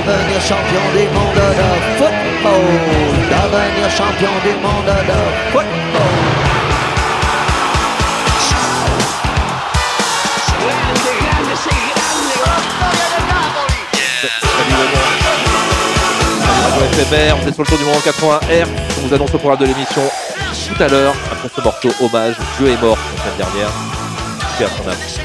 devenir champion du monde de football. Devenir champion du monde de football. FMR, on est sur le tour du monde en 80 R. On vous annonce le programme de l'émission tout à l'heure. Après ce morceau hommage, Dieu est mort la semaine dernière. Paix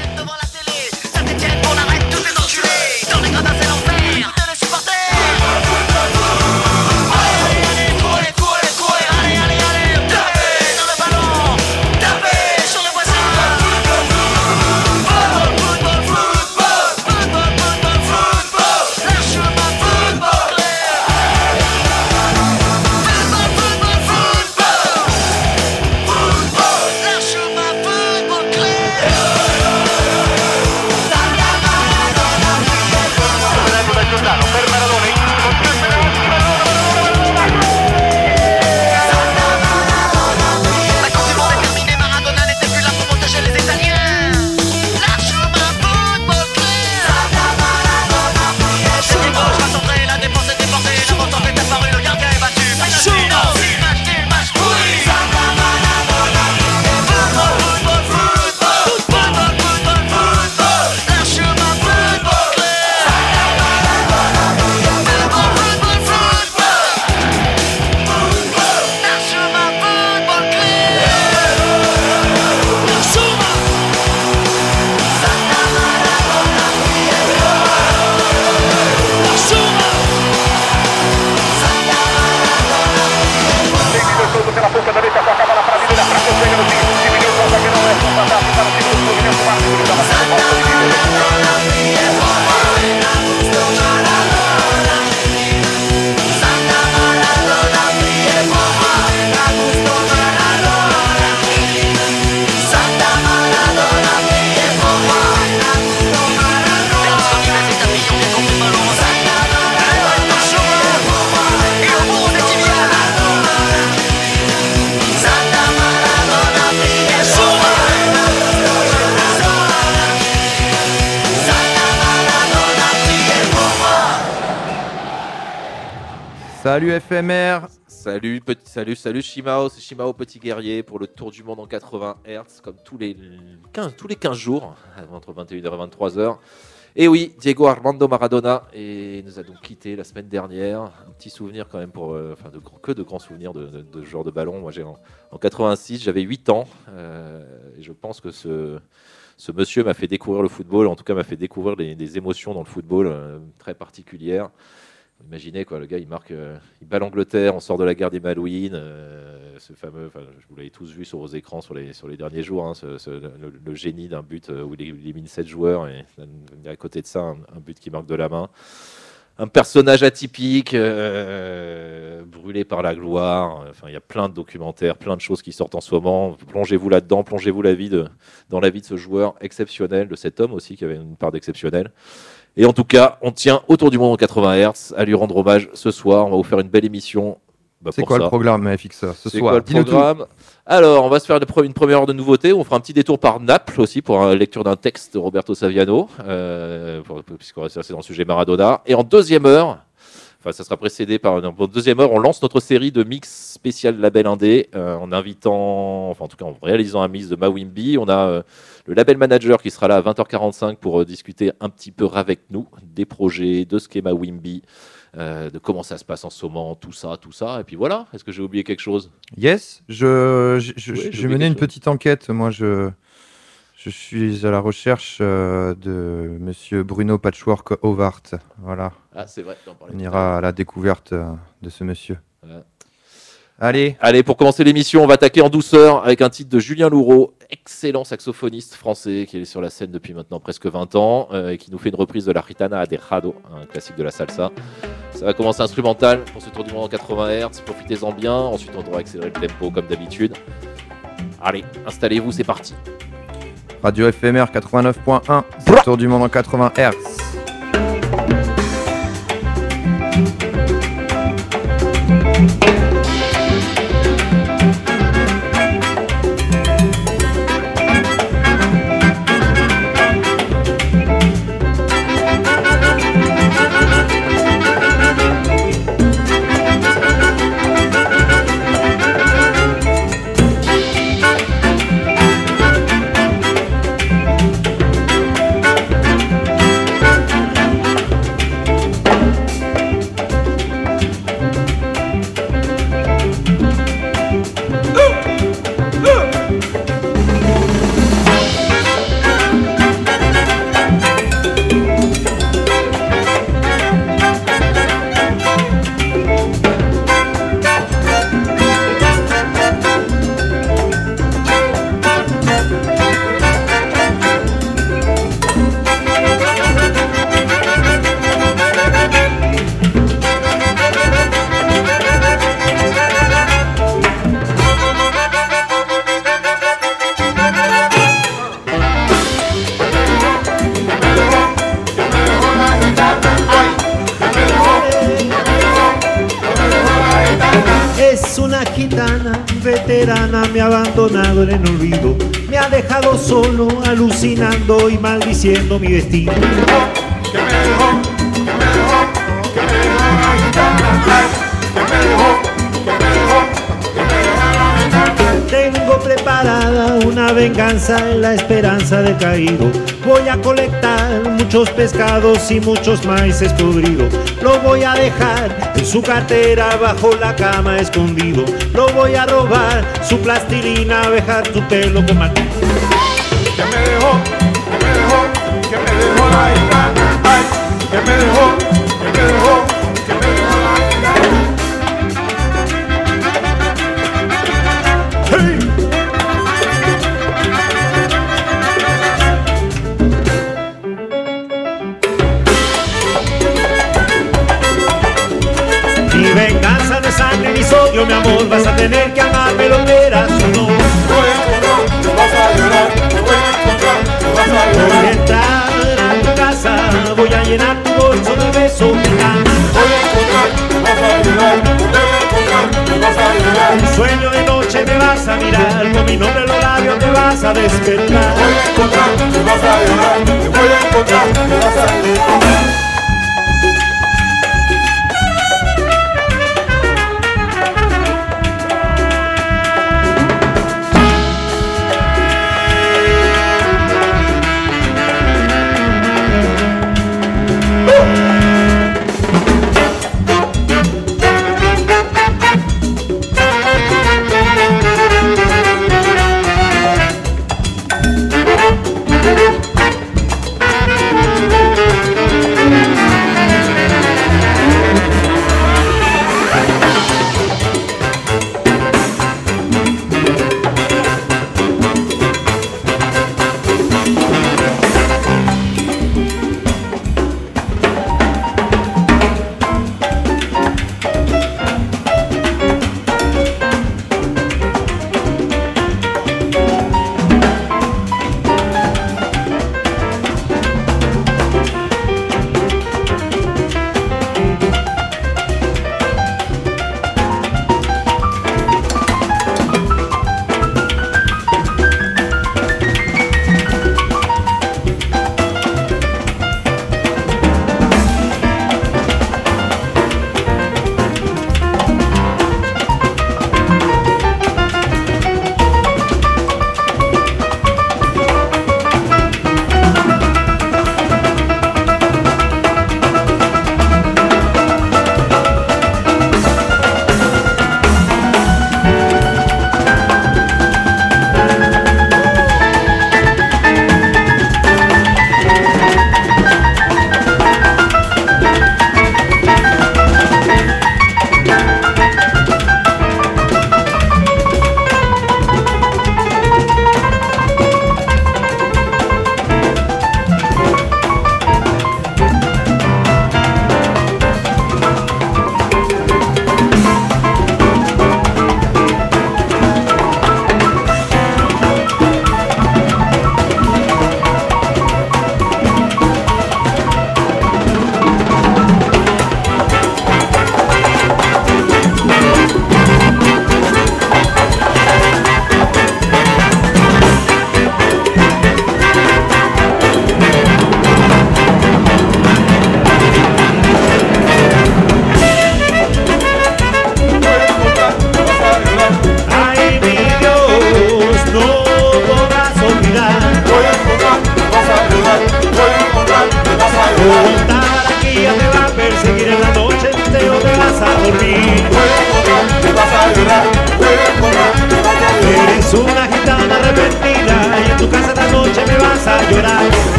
FMR Salut, salut, salut Shimao, c'est Shimao Petit Guerrier pour le tour du monde en 80 Hz, comme tous les 15, tous les 15 jours, entre 21h et 23h. Et oui, Diego Armando Maradona et nous a donc quitté la semaine dernière. Un petit souvenir quand même pour, euh, enfin que de grands souvenirs de, de, de genre de ballon. Moi j'ai en, en 86, j'avais 8 ans euh, et je pense que ce, monsieur m'a fait découvrir le football, en tout cas m'a fait découvrir des émotions dans le football euh, très particulières. Imaginez quoi, le gars il marque, euh, il bat l'Angleterre, on sort de la guerre des Malouines, euh, ce fameux, je vous l'avez tous vu sur vos écrans sur les, sur les derniers jours, hein, le, génie d'un but euh, où il élimine 7 joueurs et à côté de ça un, but qui marque de la main. Un personnage atypique, brûlé par la gloire. Enfin, il y a plein de documentaires, plein de choses qui sortent en ce moment. Plongez-vous là-dedans, plongez-vous la vie de, dans la vie de ce joueur exceptionnel, de cet homme aussi qui avait une part d'exceptionnel. Et en tout cas, on tient autour du monde en 80 Hz à lui rendre hommage ce soir. On va vous faire une belle émission. Bah, C'est quoi ça. le programme FXR ce soir quoi le tout. programme Alors, on va se faire une pre- une première heure de nouveautés. On fera un petit détour par Naples aussi pour la lecture d'un texte de Roberto Saviano, euh, puisqu'on va se lancer dans le sujet Maradona. Et en deuxième heure, enfin, ça sera précédé par en deuxième heure, on lance notre série de mix spécial label indé euh, en invitant, enfin en tout cas en réalisant un mix de Mawimbi. On a euh, le label manager qui sera là à 20h45 pour euh, discuter un petit peu avec nous des projets, de ce qu'est Mawimbi. euh, de comment ça se passe en ce moment, tout ça, tout ça. Et puis voilà, est-ce que j'ai oublié quelque chose? Yes, je, je, je- Oui, une chose. petite enquête. Moi, je, je suis à la recherche euh, de Monsieur Bruno Patchwork Howard. Voilà, Ah, c'est vrai. t'en parlais on ira à la découverte euh, de ce monsieur. Voilà. Allez, Allez, pour commencer l'émission, on va attaquer en douceur avec un titre de Julien Louraud, excellent saxophoniste français qui est sur la scène depuis maintenant presque 20 ans euh, et qui nous fait une reprise de la Ritana Aderrado, un classique de la salsa. Ça va commencer instrumental pour ce tour du monde en 80 Hz, profitez-en bien. Ensuite, on devra accélérer le tempo comme d'habitude. Allez, installez-vous, c'est parti. Radio FMR 89.1, c'est le tour du monde en 80 Hz. Maldiciendo mi destino. Tengo preparada una venganza en la esperanza de caído. Voy a colectar muchos pescados y muchos maíces podridos. Lo voy a dejar en su cartera bajo la cama escondido. Lo voy a robar su plastilina, dejar su pelo con Ay, ay, ay, que me dejó, que me dejó, que me dejó la vida. ¡Sí! Mi venganza no es sangre ni sodio, mi amor, vas a tener que amarme lo dedos. Llenar tu bolso de besos de. Voy a encontrar, te vas a llorar, voy a encontrar, te vas a llorar. Un sueño de noche me vas a mirar, con mi nombre en los labios te vas a despertar. Voy a encontrar, te vas a te voy a encontrar, te vas a llorar.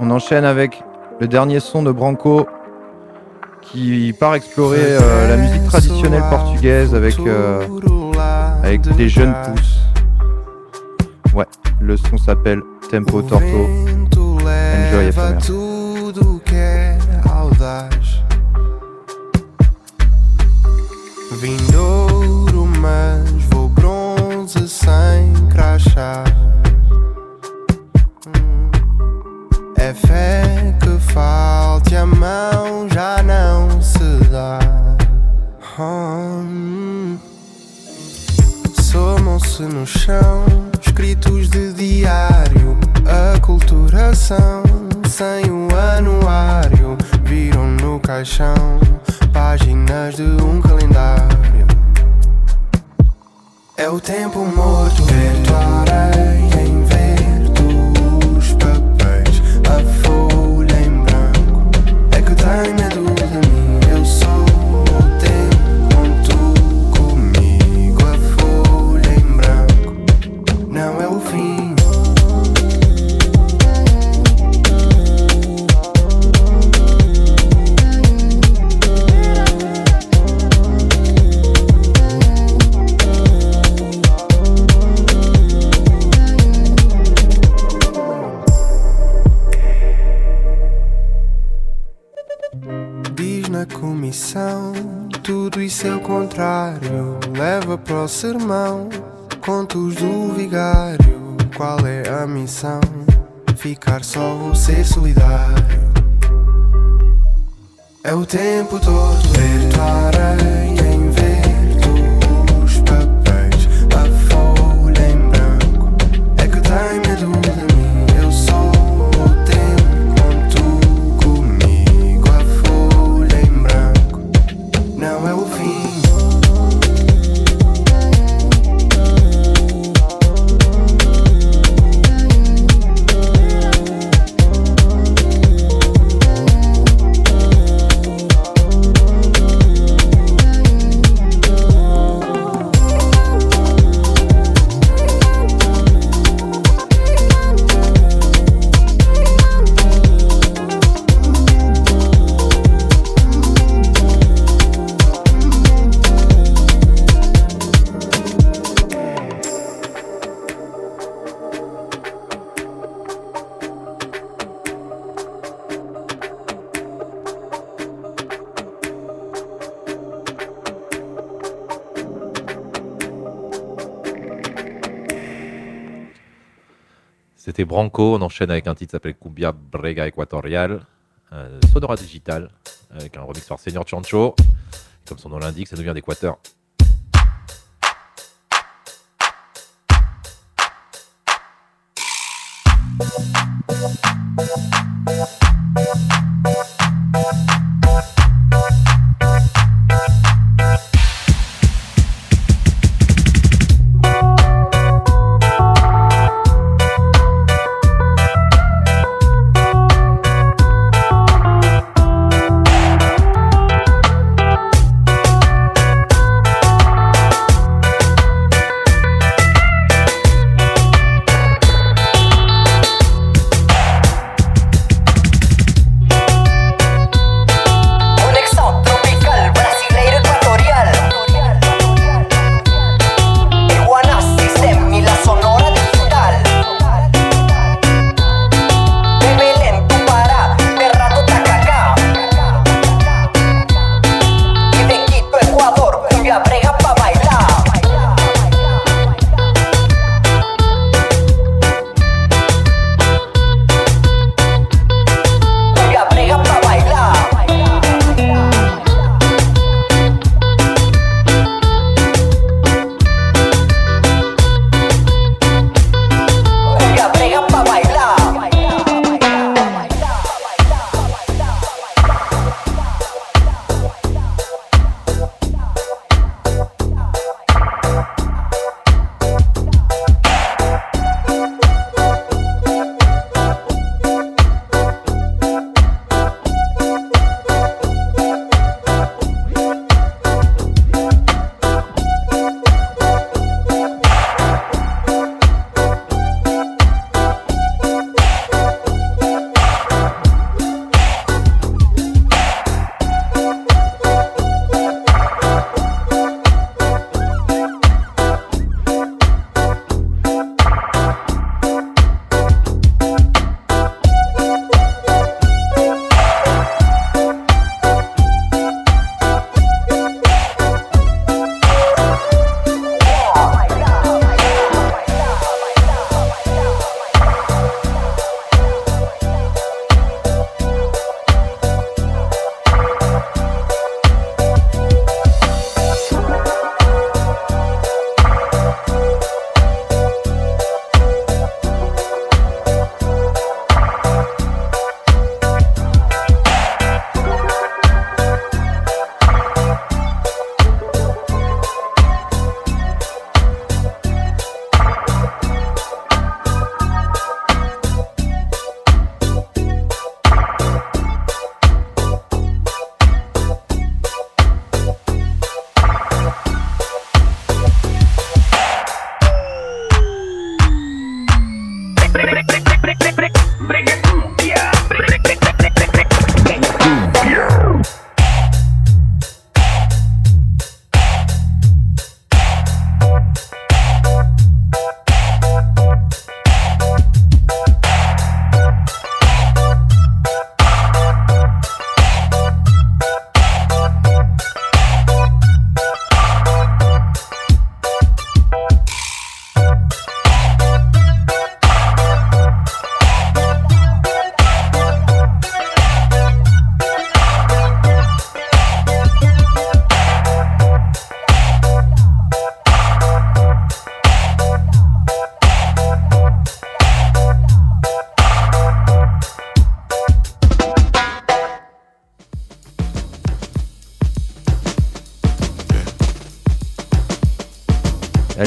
On enchaîne avec le dernier son de Branco qui part explorer euh, la musique traditionnelle portugaise euh, avec, des jeunes pousses. Ouais, le son s'appelle Tempo Torto. Enjoy éphémère. On enchaîne avec un titre qui s'appelle Cumbia Brega Equatorial, euh, Sonora Digital, avec un remix par Senior Chancho. Comme son nom l'indique, ça nous vient d'Équateur.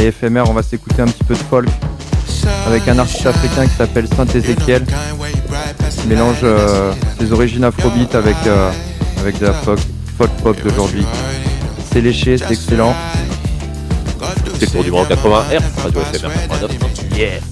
éphémère. On va s'écouter un petit peu de folk avec un artiste africain qui s'appelle Saint Ezekiel. Il mélange euh, ses origines afrobeat avec, euh, avec de la folk, folk pop d'aujourd'hui. C'est léché, c'est excellent. C'est pour du 80 Hz, radio éphémère Yeah!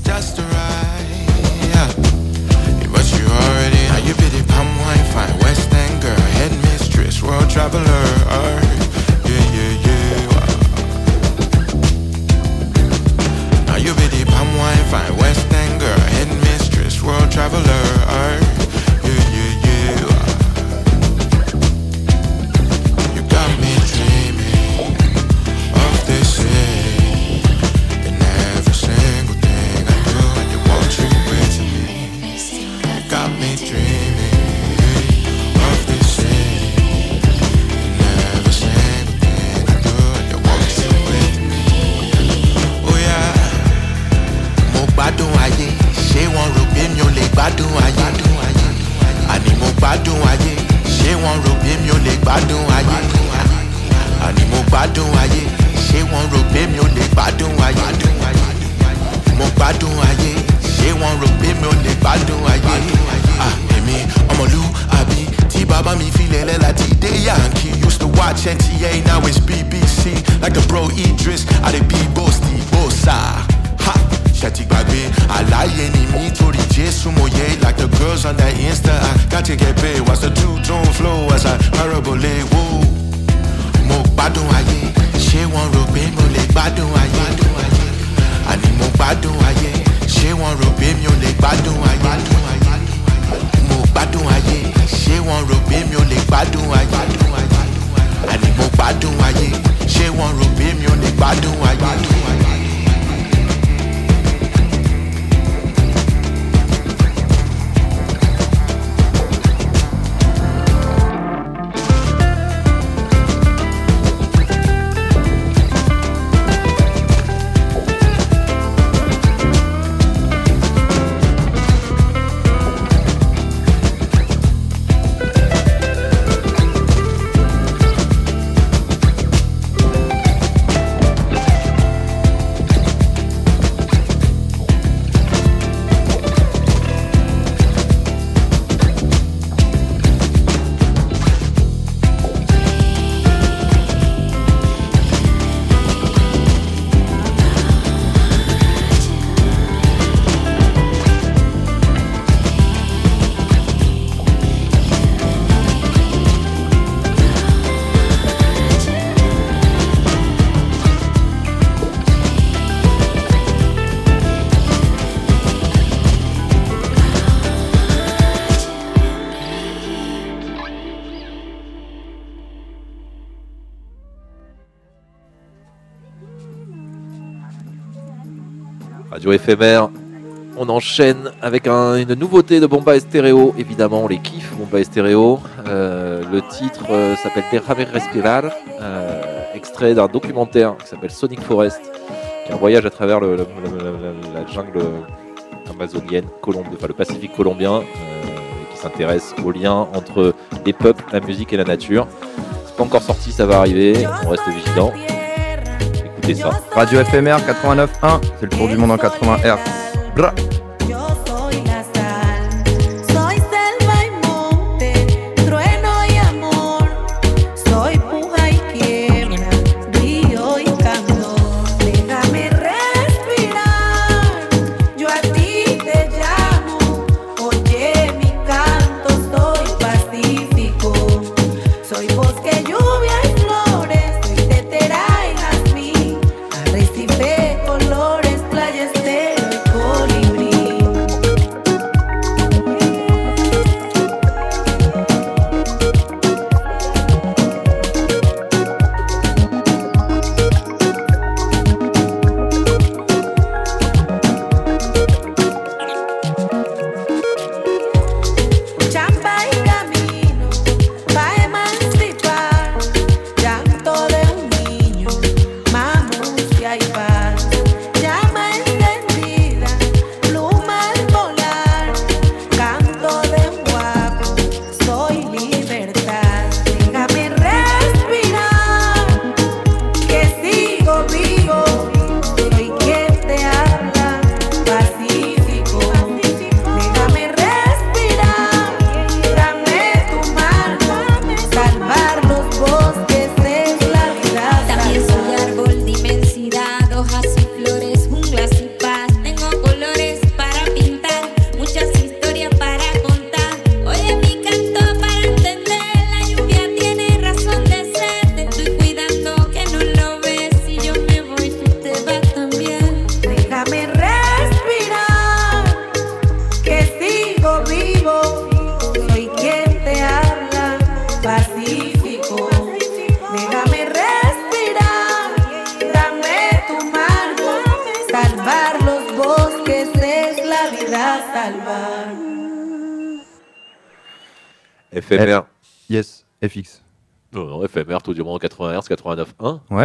Éphémère. On enchaîne avec une nouveauté de Bomba Estéreo. Évidemment, les kiffe, Bomba Estéreo. Euh, le titre euh, s'appelle Derrame Respirar, euh, extrait d'un documentaire qui s'appelle Sonic Forest, qui est un voyage à travers la, jungle amazonienne, colombe, le Pacifique colombien, qui s'intéresse aux liens entre les peuples, la musique et la nature. C'est pas encore sorti, ça va arriver, on reste vigilant. Radio FMR 89.1, c'est le tour du monde en 80 Hz.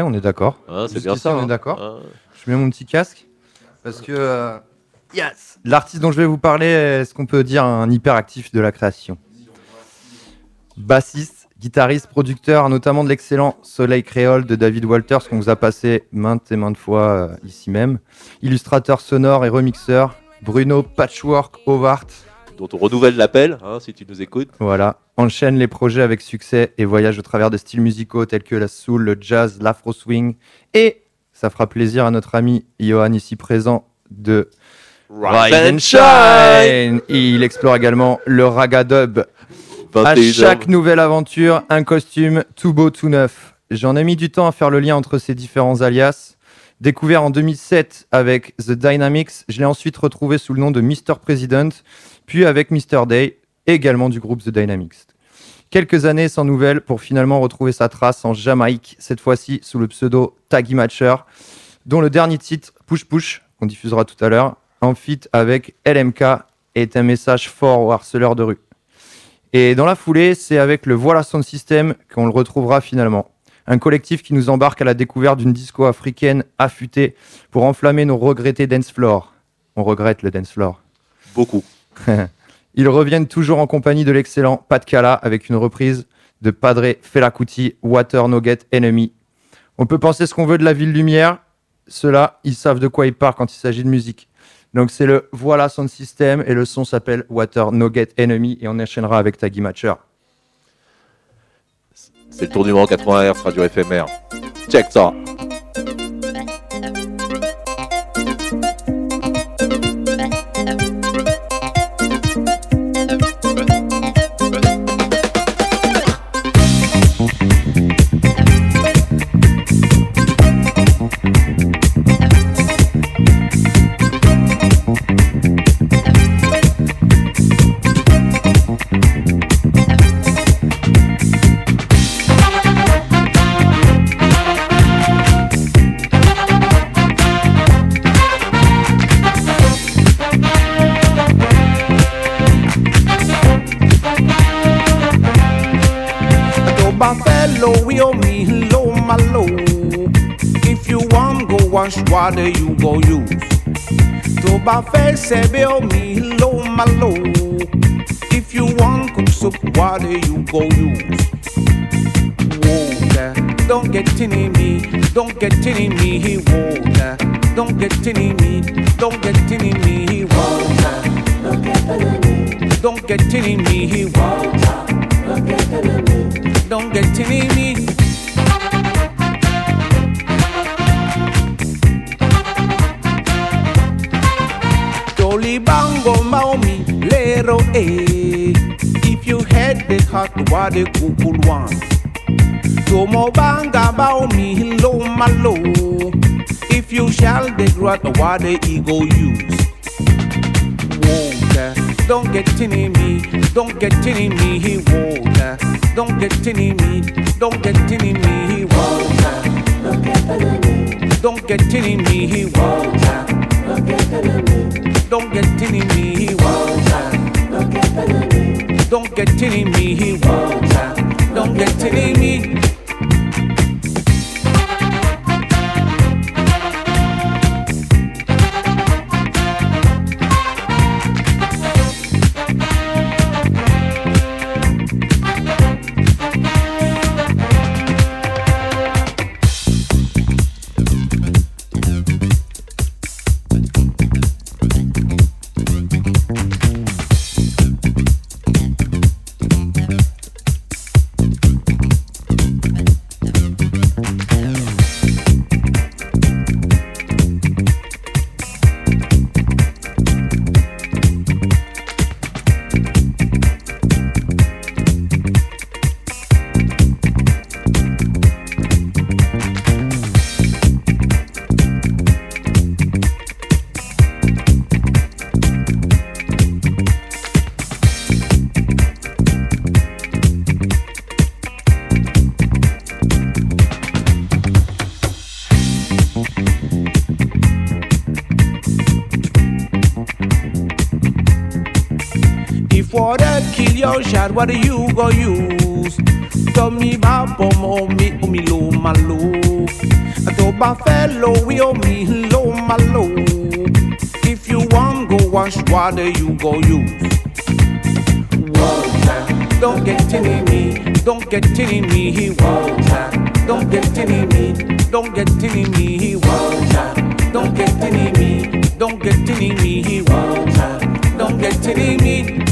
Ouais, on est d'accord. Hein, c'est bien ça. on est hein. d'accord. Hein. Je mets mon petit casque parce que euh, yes, l'artiste dont je vais vous parler est ce qu'on peut dire un hyperactif de la création? Bassiste, guitariste, producteur, notamment de l'excellent Soleil Créole de David Walters qu'on vous a passé maintes et maintes fois euh, ici même. Illustrateur sonore et remixeur, Bruno Patchwork Howard. Dont on renouvelle l'appel, hein, si tu nous écoutes. Voilà, enchaîne les projets avec succès et voyage au travers de styles musicaux tels que la soul, le jazz, l'afro swing. Et ça fera plaisir à notre ami Johan ici présent de Rise and Shine. Il explore également le raga dub. À 21 chaque nouvelle aventure, un costume tout beau, tout neuf. J'en ai mis du temps à faire le lien entre ces différents alias. Découvert en 2007 avec The Dynamics, je l'ai ensuite retrouvé sous le nom de Mr. President, puis avec Mr. Day, également du groupe The Dynamics. Quelques années sans nouvelles pour finalement retrouver sa trace en Jamaïque, cette fois-ci sous le pseudo Taggy Matcher, dont le dernier titre, Push Push, qu'on diffusera tout à l'heure, en feat avec LMK, est un message fort aux harceleurs de rue. Et dans la foulée, c'est avec le Voilà Sound System qu'on le retrouvera finalement. Un collectif qui nous embarque à la découverte d'une disco africaine affûtée pour enflammer nos regrettés dance floor. On regrette le dance floor. Beaucoup. Ils reviennent toujours en compagnie de l'excellent Pat Kala avec une reprise de Padre Felacuti, Water Nugget Enemy. On peut penser ce qu'on veut de la ville lumière, ceux-là, ils savent de quoi ils parlent quand il s'agit de musique. Donc c'est le Voilà Sound System et le son s'appelle Water Nugget Enemy et on enchaînera avec Taggy Matcher. C'est le tour monde 80 Hz, radio FMR. Check ça. We owe me low, my low. If you want go wash water, you go use. To Buffalo, say we owe me low, my low. If you want cook soup water, you go use. Water, don't get in me, don't get in me, water. Don't get in me, don't get in me, water. Don't get in me, water. Don't get in me. Jolly bango maomi lero eh. If you had the heart, what the cool one. Tomo banga maomi lo malo. If you shall the what the ego use. Water, don't get in me, don't get in me, water. Don't get in me, don't get in me, water. Don't get in me, water. Don't get in me, water. Don't get in me, water. Don't get in me. What do you go use? Tell me about oh me, oh me low, my low. I told my fellow, we oh me low, my low. If you want go wash, what do you go use? Water, don't get in me, don't get in me, water. Don't get in me, don't get in me, water. Don't get in me, don't get in me, water. Don't get in me.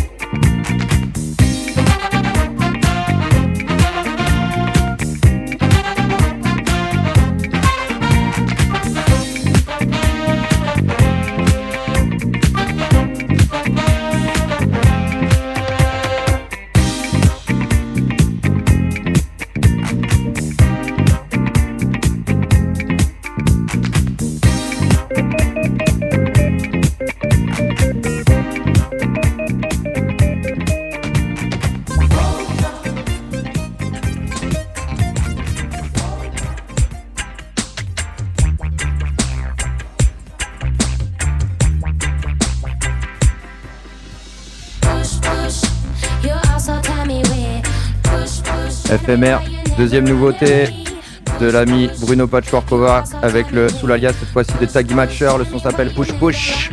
FMR, deuxième nouveauté de l'ami Bruno Patchworkova avec le sous l'alias cette fois-ci des Taggy Matcher. Le son s'appelle Push. Push,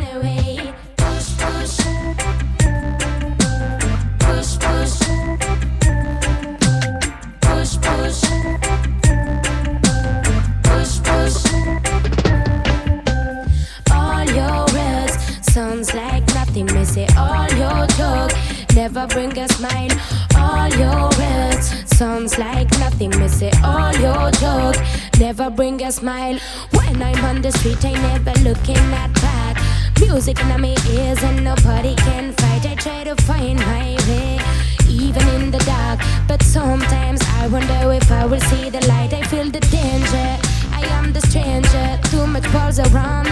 smile. When I'm on the street, I never looking at back. Music in my ears and nobody can fight. I try to find my way, even in the dark. But sometimes I wonder if I will see the light. I feel the danger. I am the stranger. Too much balls around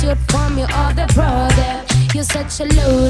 suit from your other brother. You're such a loser,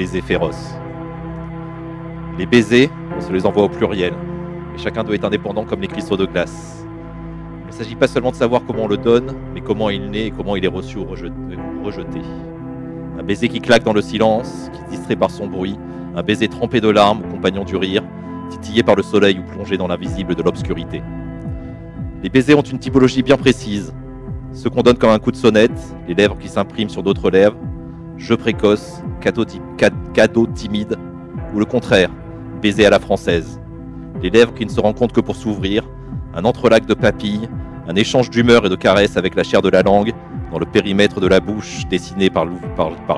Baiser féroce. Les baisers, on se les envoie au pluriel. Et chacun doit être indépendant comme les cristaux de glace. Il ne s'agit pas seulement de savoir comment on le donne, mais comment il naît et comment il est reçu ou rejeté. rejeté. Un baiser qui claque dans le silence, qui distrait par son bruit, un baiser trempé de larmes, compagnon du rire, titillé par le soleil ou plongé dans l'invisible de l'obscurité. Les baisers ont une typologie bien précise. Ceux qu'on donne comme un coup de sonnette, les lèvres qui s'impriment sur d'autres lèvres, jeu précoce, cadeau, ti- ca- cadeau timide, ou le contraire, baiser à la française. Les lèvres qui ne se rencontrent que pour s'ouvrir, un entrelac de papilles, un échange d'humeur et de caresses avec la chair de la langue, dans le périmètre de la bouche dessiné par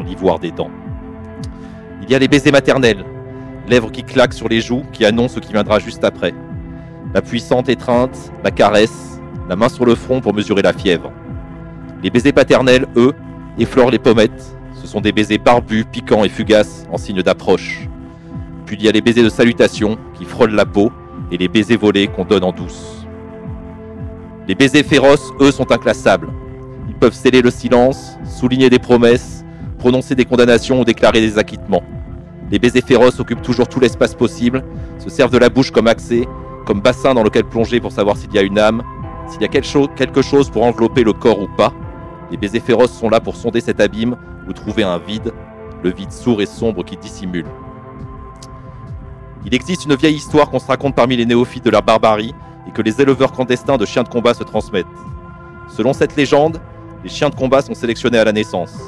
l'ivoire des dents. Il y a les baisers maternels, lèvres qui claquent sur les joues, qui annoncent ce qui viendra juste après. La puissante étreinte, la caresse, la main sur le front pour mesurer la fièvre. Les baisers paternels, eux, effleurent les pommettes. Sont des baisers barbus, piquants et fugaces en signe d'approche. Puis il y a les baisers de salutation qui frôlent la peau et les baisers volés qu'on donne en douce. Les baisers féroces, eux, sont inclassables. Ils peuvent sceller le silence, souligner des promesses, prononcer des condamnations ou déclarer des acquittements. Les baisers féroces occupent toujours tout l'espace possible, se servent de la bouche comme accès, comme bassin dans lequel plonger pour savoir s'il y a une âme, s'il y a quelque chose pour envelopper le corps ou pas. Les baisers féroces sont là pour sonder cet abîme ou trouver un vide, le vide sourd et sombre qui dissimule. Il existe une vieille histoire qu'on se raconte parmi les néophytes de la barbarie et que les éleveurs clandestins de chiens de combat se transmettent. Selon cette légende, les chiens de combat sont sélectionnés à la naissance.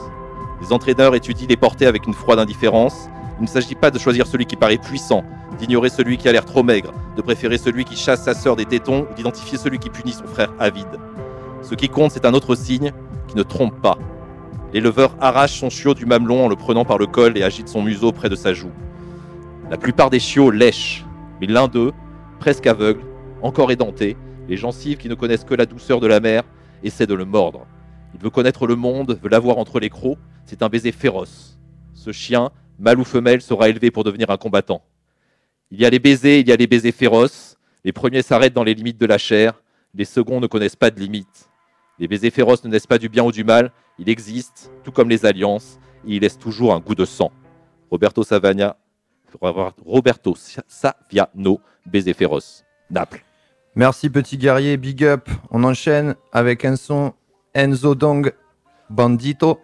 Les entraîneurs étudient les portées avec une froide indifférence. Il ne s'agit pas de choisir celui qui paraît puissant, d'ignorer celui qui a l'air trop maigre, de préférer celui qui chasse sa sœur des tétons ou d'identifier celui qui punit son frère avide. Ce qui compte, c'est un autre signe ne trompe pas. L'éleveur arrache son chiot du mamelon en le prenant par le col et agite son museau près de sa joue. La plupart des chiots lèchent, mais l'un d'eux, presque aveugle, encore édenté, les gencives qui ne connaissent que la douceur de la mer, essaie de le mordre. Il veut connaître le monde, veut l'avoir entre les crocs, c'est un baiser féroce. Ce chien, mâle ou femelle, sera élevé pour devenir un combattant. Il y a les baisers, il y a les baisers féroces. Les premiers s'arrêtent dans les limites de la chair, les seconds ne connaissent pas de limites. Les baisers féroces ne naissent pas du bien ou du mal, ils existent, tout comme les alliances, et ils laissent toujours un goût de sang. Roberto Savagna, Roberto Saviano, baiser féroce, Naples. Merci petit guerrier, big up. On enchaîne avec un son Enzo Dong Bandito.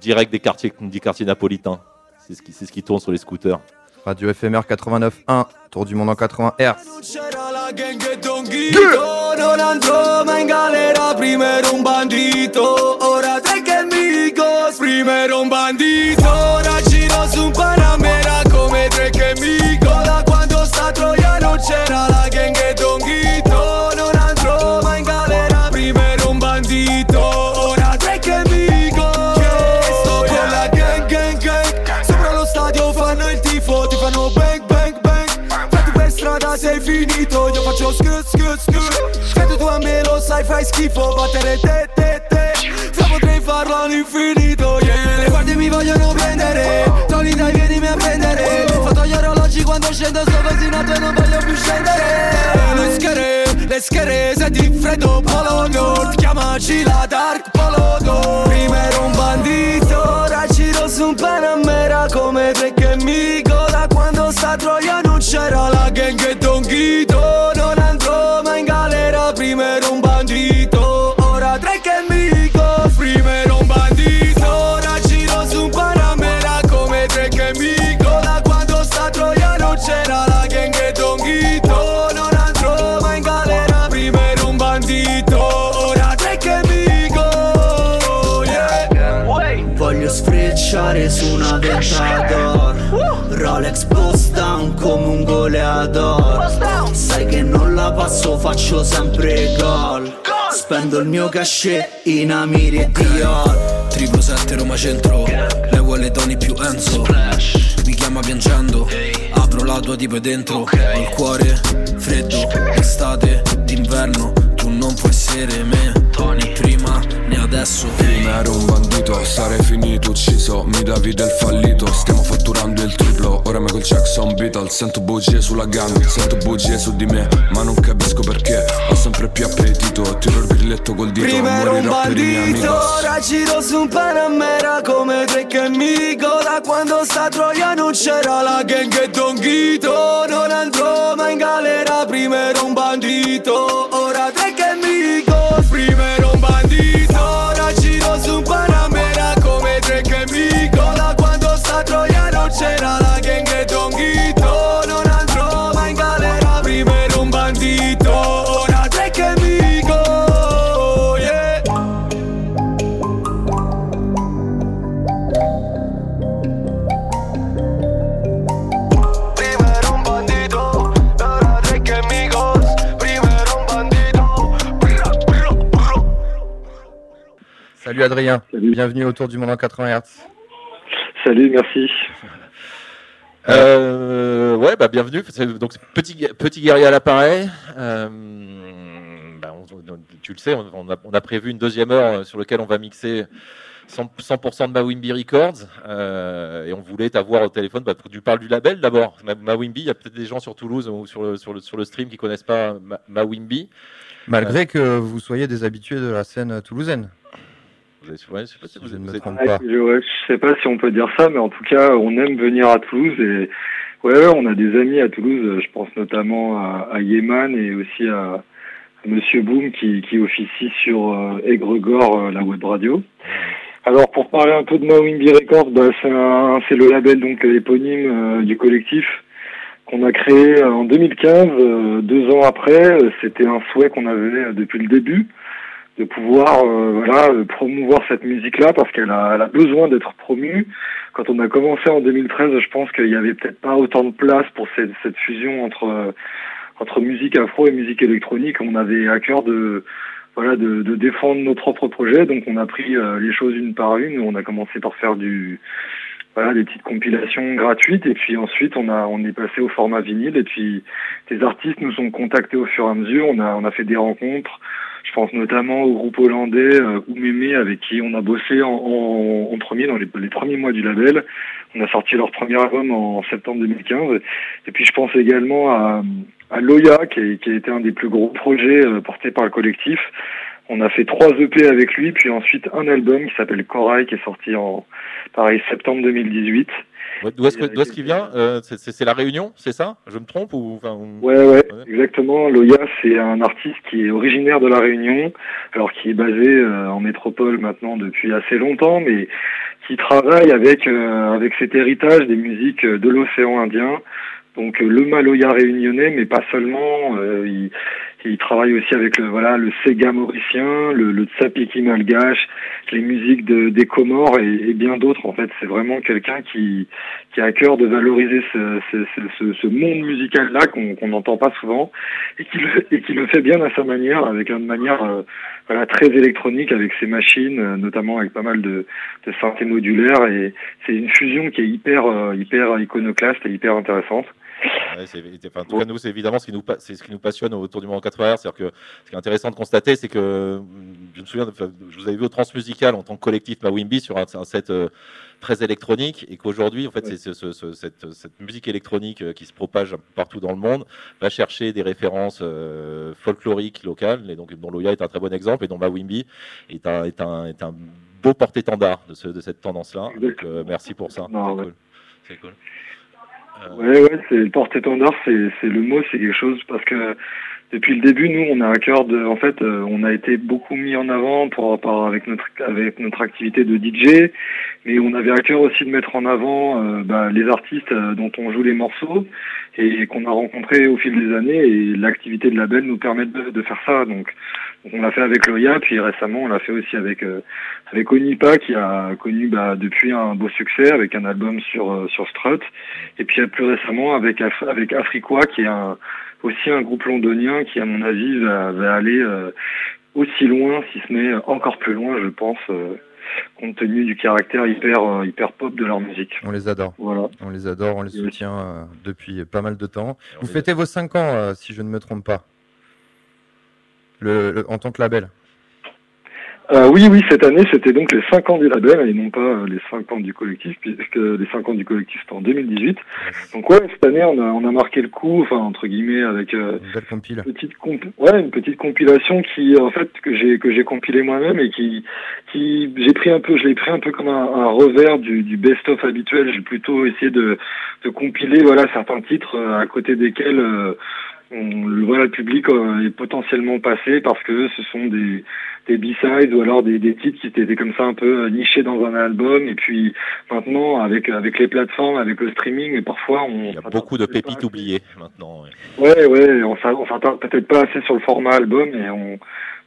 Direct des quartiers, des quartiers napolitains. C'est ce, qui, c'est ce qui tourne sur les scooters. Radio FMR 89.1, Tour du monde en 80 Hz. Fai schifo Battere te te te. Se potrei farlo all'infinito yeah. Le guardie mi vogliono prendere. Tony dai vienimi a prendere. Fatto gli orologi quando scendo Sto vaccinato e non voglio più scendere. Le schere, le schere Senti freddo polo nord. Chiamaci la dark polo nord. Prima ero un bandito Ora giro su un Panamera. Come tre che amico Da quando sta Troia non c'era la gang e Don Ghito ventador Rolex bust down come un goleador. Sai che non la passo, faccio sempre gol. Spendo il mio cachet in Amiri e Dior. Triplo 7 Roma Centro. Lei vuole Tony più Enzo. Mi chiama piangendo. Apro la tua tipo dentro. Ho il cuore freddo. Estate d'inverno. Tu non puoi essere me. Né adesso Prima ero un bandito, sarei finito ucciso. Mi davi del fallito, stiamo fatturando il triplo. Ora Ora Michael Jackson, Beatles, sento bugie sulla gang Sento bugie su di me, ma non capisco perché. Ho sempre più appetito, tiro il grilletto col dito Prima ero un bandito, ora giro su un Panamera come Drake e Migo. Da quando sta Troia non c'era la gang e Don Ghito Non andrò mai in galera, prima ero un bandito Ora Drake Salut Adrien, bienvenue autour du monde en 80 Hz. Salut, merci. Euh, ouais, bah bienvenue. Donc petit petit guerrier à l'appareil. Euh, bah, tu le sais, on, a, on a prévu une deuxième heure euh, sur laquelle on va mixer 100%, 100% de Mawimbi Records. Euh, et on voulait t'avoir au téléphone. Bah, tu parles du label d'abord. Ma- Mawimbi, il y a peut-être des gens sur Toulouse ou sur le, sur le, sur le stream qui connaissent pas Ma- Mawimbi. Malgré que vous soyez des habitués de la scène toulousaine. Vous avez- ouais, je sais pas si vous- je ne me vous êtes- trompe Ouais, pas. je, ouais, je sais pas si on peut dire ça, mais en tout cas, on aime venir à Toulouse et ouais, ouais, on a des amis à Toulouse. Je pense notamment à, à Yeman et aussi à, à Monsieur Boom qui, qui officie sur euh, Aigre-Gore, euh, la web radio. Alors pour parler un peu de Mawimbi Records, bah, c'est un- c'est le label donc éponyme euh, du collectif qu'on a créé euh, en 2015, euh, deux ans après. C'était un souhait qu'on avait depuis le début de pouvoir euh, voilà promouvoir cette musique là parce qu'elle a, elle a besoin d'être promue. Quand on a commencé en 2013, je pense qu'il y avait peut-être pas autant de place pour cette, cette fusion entre euh, entre musique afro et musique électronique. On avait à cœur de voilà de, de défendre nos propres projets, donc on a pris euh, les choses une par une. On a commencé par faire du voilà des petites compilations gratuites et puis ensuite on a on est passé au format vinyle et puis des artistes nous ont contactés au fur et à mesure. On a on a fait des rencontres. Je pense notamment au groupe hollandais euh, Oumeme avec qui on a bossé en, en, en premier dans les, les premiers mois du label. On a sorti leur premier album en septembre 2015. Et puis je pense également à, à Loya qui, qui a été un des plus gros projets euh, portés par le collectif. On a fait trois EP avec lui, puis ensuite un album qui s'appelle Corail qui est sorti en pareil septembre 2018. D'où est-ce que- d'où est-ce qu'il vient Euh, c'est- la Réunion, c'est ça? Je me trompe ou enfin, ou- Ouais, ouais, exactement. Loya, c'est un artiste qui est originaire de La Réunion, alors qui est basé euh, en métropole maintenant depuis assez longtemps, mais qui travaille avec, euh, avec cet héritage des musiques euh, de l'océan Indien. Donc euh, le Maloya réunionnais, mais pas seulement. euh, il, il travaille aussi avec le voilà le Sega mauricien, le, le Tsapiki malgache, les musiques de, des Comores et, et bien d'autres. En fait, c'est vraiment quelqu'un qui, qui a à cœur de valoriser ce, ce, ce, ce- monde musical là qu'on qu'on n'entend pas souvent et qui, le, et qui le fait bien à sa manière, avec une manière euh, voilà très électronique avec ses machines, euh, notamment avec pas mal de, de synthés modulaires et c'est une fusion qui est hyper euh, hyper iconoclaste et hyper intéressante. Ouais, enfin, en tout cas, nous, c'est évidemment ce qui nous, pa- c'est ce qui nous passionne autour du monde en 80 C'est-à-dire que ce qui est intéressant de constater, c'est que hum, je me souviens, je vous avais vu au Transmusical en tant que collectif Mawimbi sur un, un set euh, très électronique et qu'aujourd'hui, en fait, c'est ce- ce- ce- cette, cette musique électronique euh, qui se propage partout dans le monde va chercher des références euh, folkloriques locales et donc dont Loya est un très bon exemple et dont Mawimbi est un, est un, est un beau porte-étendard de, ce, de cette tendance-là. Donc, euh, merci pour ça. Non, C'est ouais. cool. C'est cool. Euh, Ouais, ouais, c'est porte-étendard, c'est c'est le mot, c'est quelque chose parce que depuis le début, nous, on a à cœur de, en fait, euh, on a été beaucoup mis en avant pour, par, avec notre avec notre activité de DJ, mais on avait à cœur aussi de mettre en avant euh, bah, les artistes euh, dont on joue les morceaux et qu'on a rencontrés au fil des années et l'activité de label nous permet de, de faire ça. Donc on l'a fait avec Loya, puis récemment on l'a fait aussi avec euh, avec Onipa qui a connu bah, depuis un beau succès avec un album sur euh, sur Strut, et puis plus récemment avec Af- avec Afriqua qui est un aussi un groupe londonien qui à mon avis va, va aller euh, aussi loin, si ce n'est encore plus loin, je pense, euh, compte tenu du caractère hyper euh, hyper pop de leur musique. On les adore. Voilà. On les adore, on les soutient euh, depuis pas mal de temps. Vous fêtez vos 5 ans, si je ne me trompe pas, le, le- en tant que label. Euh, oui, oui, cette année, c'était donc les 5 ans du label et non pas euh, les 5 ans du collectif, puisque les 5 ans du collectif c'était en 2018. Donc ouais, cette année, on a, on a marqué le coup, enfin entre guillemets, avec euh, Une petite comp- ouais, une petite compilation qui, en fait, que j'ai que j'ai compilé moi-même et qui, qui, j'ai pris un peu, je l'ai pris un peu comme un, un revers du, du best-of habituel. J'ai plutôt essayé de, de compiler, voilà, certains titres à côté desquels euh, on- le, voilà, le public euh, est potentiellement passé parce que ce sont des, des B-sides ou alors des, des titres qui étaient comme ça un peu euh, nichés dans un album et puis maintenant avec avec les plateformes, avec le streaming, et parfois on Il y a beaucoup de pépites oubliées maintenant. ouais. Ouais, ouais, on s'a- on s'attarde peut-être pas assez sur le format album et on,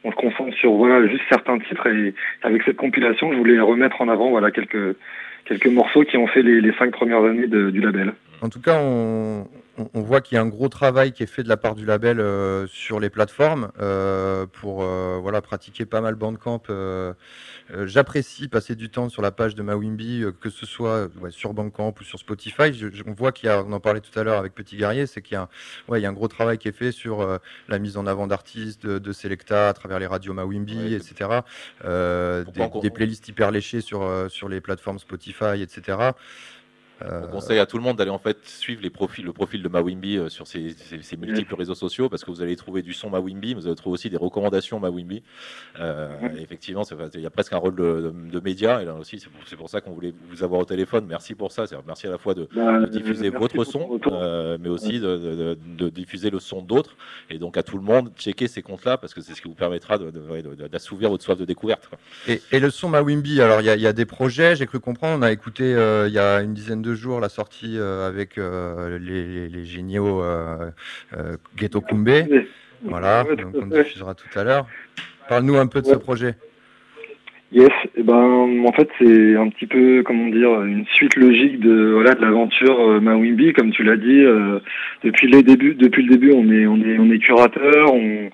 on se concentre sur voilà juste certains titres et avec cette compilation, je voulais remettre en avant voilà quelques quelques morceaux qui ont fait les, les cinq premières années de- du label. En tout cas, on, voit qu'il y a un gros travail qui est fait de la part du label euh, sur les plateformes euh, pour euh, voilà, pratiquer pas mal Bandcamp. J'apprécie passer du temps sur la page de Mawimbi, que ce soit ouais, sur Bandcamp ou sur Spotify. Je- je- on voit qu'il y a, on en parlait tout à l'heure avec Petit Guerrier, c'est qu'il y, a un- ouais, il y a un gros travail qui est fait sur la mise en avant d'artistes, de, de Selecta à travers les radios Mawimbi, etc. Des, des playlists hyper léchées sur, sur les plateformes Spotify, etc. Euh, On conseille à tout le monde d'aller en fait suivre les profils, le profil de Mawimbi euh, sur ses, ses- ses multiples réseaux sociaux parce que vous allez trouver du son Mawimbi, mais vous allez trouver aussi des recommandations Mawimbi. Euh, Effectivement, il y a presque un rôle de, de- média et là aussi c'est pour, ça qu'on voulait vous avoir au téléphone. Merci pour ça. Merci à la fois de, Bah, de diffuser votre son, euh, mais aussi de, diffuser le son d'autres. Et donc à tout le monde, checker ces comptes-là parce que c'est ce qui vous permettra d'assouvir votre soif de découverte. Et, et le son Mawimbi, alors il y, a- il y a des projets, j'ai cru comprendre, on a écouté euh, il y a une dizaine de jours la sortie euh, avec euh, les, les- les géniaux euh, Ghetto Kumbe. Voilà, donc on diffusera tout à l'heure. Parle-nous un peu de ce projet. Yes, et ben en fait c'est un petit peu comment dire une suite logique de voilà de l'aventure euh, Mawimbi comme tu l'as dit euh, depuis les débuts depuis le début on est on est on est curateur on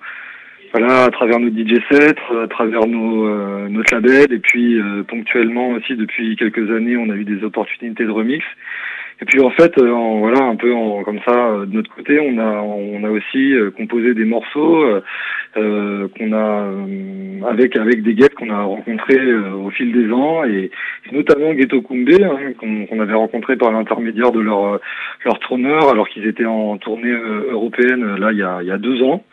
voilà à travers nos DJ sets à travers nos euh, notre label et puis euh, ponctuellement aussi depuis quelques années on a eu des opportunités de remix et puis en fait, euh, en, voilà, un peu en, comme ça, euh, de notre côté, on a, on a aussi euh, composé des morceaux euh, euh, qu'on a euh, avec avec des guests qu'on a rencontrés euh, au fil des ans et, notamment Ghetto Kumbe hein, qu'on qu'on avait rencontré par l'intermédiaire de leur euh, leur tourneur alors qu'ils étaient en tournée euh, européenne euh, là il y a il y a deux ans.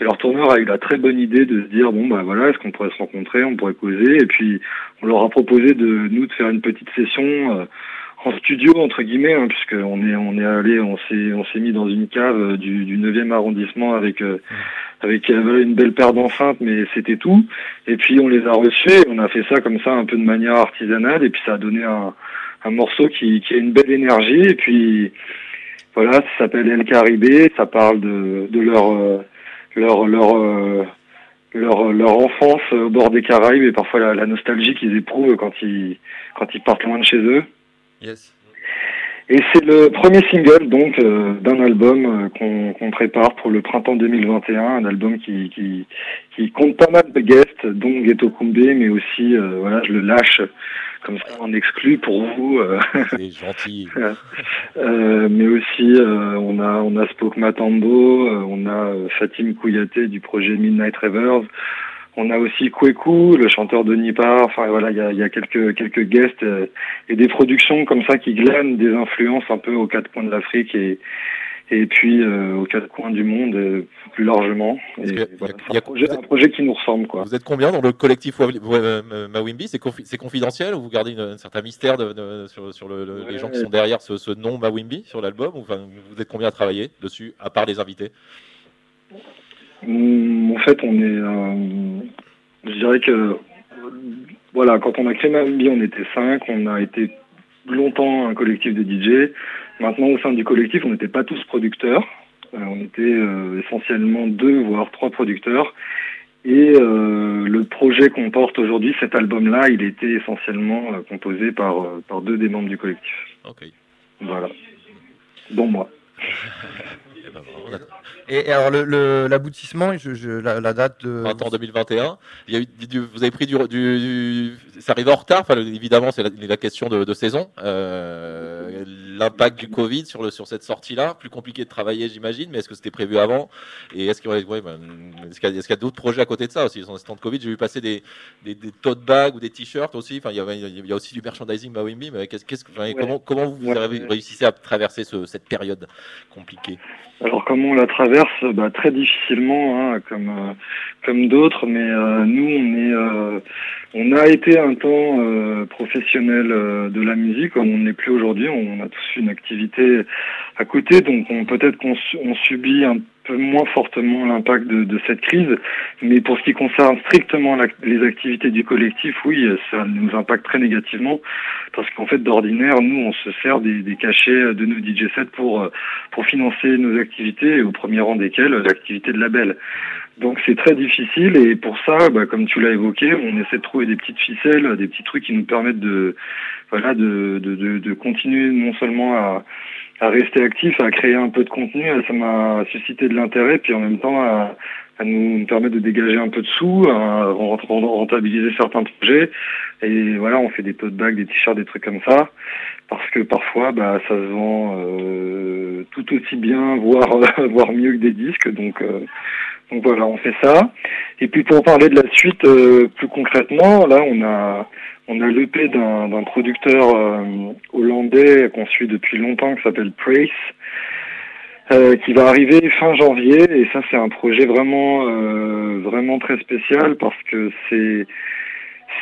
Et leur tourneur a eu la très bonne idée de se dire bon bah voilà est-ce qu'on pourrait se rencontrer, on pourrait causer et puis on leur a proposé de nous de faire une petite session euh, en studio entre guillemets hein, puisque on est on est allé on s'est on s'est mis dans une cave euh, du du 9e arrondissement avec euh, avec euh, une belle paire d'enceintes mais c'était tout. Et puis on les a reçus on a fait ça comme ça un peu de manière artisanale et puis ça a donné un un morceau qui qui a une belle énergie. Et puis voilà ça s'appelle El Caribé ça parle de de leur euh, leur leur euh, leur, leur enfance au bord des Caraïbes et parfois la, la nostalgie qu'ils éprouvent quand ils quand ils partent loin de chez eux. Yes. Et c'est le premier single donc euh, d'un album euh, qu'on qu'on prépare pour le printemps 2021, un album qui, qui, qui compte pas mal de guests, dont Ghetto Kumbe, mais aussi euh, voilà, je le lâche comme ça en exclu pour vous. euh, C'est gentil. euh, mais aussi euh, on a on a Spoke Matambo, euh, on a Fatim Kouyaté du projet Midnight Rivers. On a aussi Kweku, le chanteur de Nipar. Enfin voilà, il y a, il y a quelques quelques guests euh, et des productions comme ça qui glanent des influences un peu aux quatre coins de l'Afrique et et puis euh, aux quatre coins du monde euh, plus largement. Et voilà, un, projet, un projet qui nous ressemble quoi. Vous êtes combien dans le collectif Mawimbi? C'est confi- c'est confidentiel ou vous gardez une- un certain mystère de- de- sur, sur le- le- les gens qui sont derrière ce, ce nom Mawimbi sur l'album? Enfin, Vous êtes combien à travailler dessus, à part les invités? Hum, En fait, on est. euh, je dirais que. Voilà, quand on a créé Mambi, on était cinq. On a été longtemps un collectif de DJ. Maintenant, au sein du collectif, on n'était pas tous producteurs. Euh, on était euh, essentiellement deux, voire trois producteurs. Et euh, le projet qu'on porte aujourd'hui, cet album-là, il était essentiellement euh, composé par, euh, par deux des membres du collectif. Ok. Voilà. Dont moi. Eh ben, on a- Et, et alors, le- le- l'aboutissement, je, je- la, la date de. Printemps 2021. Il y a eu, du- vous avez pris du, du, du- ça arrive en retard. Enfin, évidemment, c'est la, la question de, de saison. Euh, L'impact du Covid sur le sur cette sortie-là, plus compliqué de travailler, j'imagine. Mais est-ce que c'était prévu avant? Et est-ce qu'il y, ouais, ben, a, d'autres projets à côté de ça aussi? Dans ce temps de Covid, j'ai vu passer des, des, des tote bags ou des t-shirts aussi. Enfin, il y, avait, il y a aussi du merchandising Mawimbi. Mais qu'est-ce, qu'est-ce, que- enfin, Ouais. comment, comment vous Ouais. réussissez à traverser ce- cette période compliquée? Alors comment on la traverse bah, Très difficilement, hein, comme euh, comme d'autres, mais euh, nous on est euh, on a été un temps euh, professionnel euh, de la musique, comme on n'est plus aujourd'hui. On a tous une activité à côté, donc on peut-être qu'on on subit un peu moins fortement l'impact de, de cette crise, mais pour ce qui concerne strictement la- les activités du collectif, oui, ça nous impacte très négativement, parce qu'en fait d'ordinaire, nous on se sert des, des cachets de nos DJ sets pour pour financer nos activités, au premier rang desquelles l'activité de label. Donc c'est très difficile. Et pour ça, bah, comme tu l'as évoqué, on essaie de trouver des petites ficelles, des petits trucs qui nous permettent de voilà de, de, de, de continuer non seulement à, à rester actif, à créer un peu de contenu, ça m'a suscité de l'intérêt, puis en même temps à, à nous, permettre de dégager un peu de sous, à rent- rentabiliser certains projets. Et voilà, on fait des tote bags, des t-shirts, des trucs comme ça, parce que parfois, bah, ça se vend euh, tout aussi bien, voire voire mieux que des disques. Donc euh, donc voilà, on fait ça. Et puis pour parler de la suite euh, plus concrètement, là on a on a l'EP d'un producteur euh, hollandais qu'on suit depuis longtemps qui s'appelle Praise, euh, qui va arriver fin janvier. Et ça c'est un projet vraiment euh, vraiment très spécial parce que c'est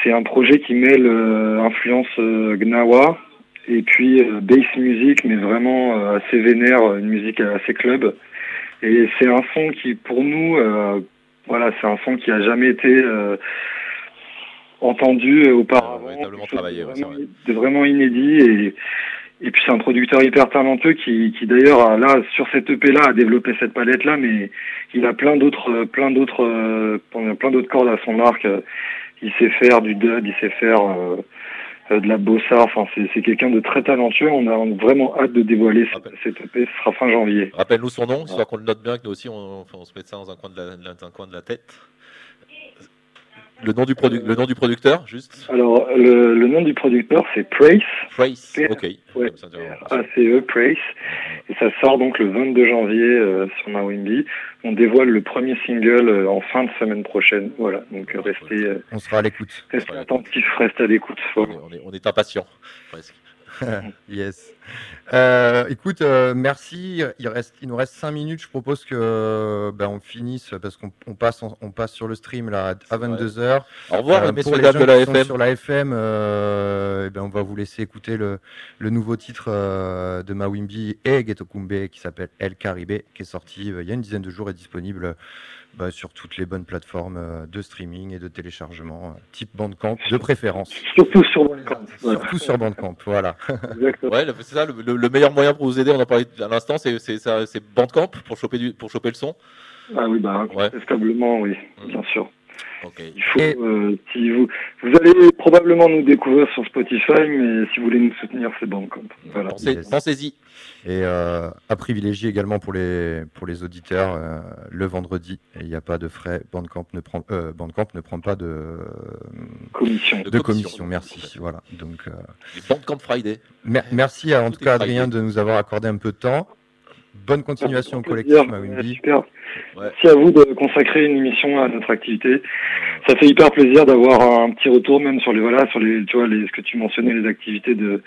c'est un projet qui mêle euh, influence euh, gnawa et puis bass music, mais vraiment assez vénère, une musique assez club. Et c'est un son qui, pour nous, voilà, c'est un son qui a jamais été entendu auparavant, quelque chose travaillé, ouais, c'est vraiment, de vraiment inédit. Et, et puis c'est un producteur hyper talentueux qui, qui d'ailleurs, a, là, sur cette EP-là, a développé cette palette-là, mais il a plein d'autres, euh, plein d'autres, euh, plein d'autres cordes à son arc. Il sait faire du dub, il sait faire euh, euh, de la bossa. Enfin, c'est, c'est quelqu'un de très talentueux. On a vraiment hâte de dévoiler cette, cette EP. Ce sera fin janvier. Rappelle-nous son nom, histoire qu'on le note bien, que nous aussi on, on se mette ça dans un coin de la, dans un coin de la tête. Le nom du, produ- le nom du producteur, juste? Alors, le, le nom du producteur, c'est Praise. Praise, ok. Ouais, ACE, Praise. Et ça sort donc le 22 janvier euh, sur Mawimbi. On dévoile le premier single euh, en fin de semaine prochaine. Voilà, donc euh, restez, euh, On sera à l'écoute. restez attentifs, restez à l'écoute. Voilà. On est, on est impatient, presque. yes. Euh, écoute, euh, merci. Il, reste, il nous reste 5 minutes. Je propose que euh, ben, on finisse parce qu'on on passe, on passe sur le stream là, à 22h. Au revoir, messieurs pour les gens de la qui sont FM. Sur la FM, euh, eh ben, on va vous laisser écouter le, le nouveau titre euh, de Mawimbi et Ghetto Kumbe qui s'appelle El Caribe, qui est sorti euh, il y a une dizaine de jours et disponible euh, bah, sur toutes les bonnes plateformes euh, de streaming et de téléchargement, euh, type Bandcamp de préférence. Surtout sur Bandcamp. Surtout sur Bandcamp, voilà. Ouais, c'est ça, le, le- le meilleur moyen pour vous aider, on en parlait à l'instant, c'est, c'est, ça- c'est Bandcamp pour choper, du, pour choper le son. Ah oui, bah, incontestablement, oui, bien sûr. Ok. Il faut, euh, si vous, vous allez probablement nous découvrir sur Spotify, mais si vous voulez nous soutenir, c'est Bandcamp. Voilà. Pensez-y. Et euh, à privilégier également pour les, pour les auditeurs, euh, le vendredi, il n'y a pas de frais. Bandcamp ne prend, euh, Bandcamp ne prend pas de commission. De, commission, merci. Voilà. Donc, euh, Bandcamp Friday. mer- merci à, en Tout tout cas Adrien Friday. de nous avoir accordé un peu de temps. Bonne continuation au collectif Mawimbi. Super. Merci à vous de consacrer une émission à notre activité. Ça fait hyper plaisir d'avoir un petit retour même sur les voilà sur les tu vois les ce que tu mentionnais les activités de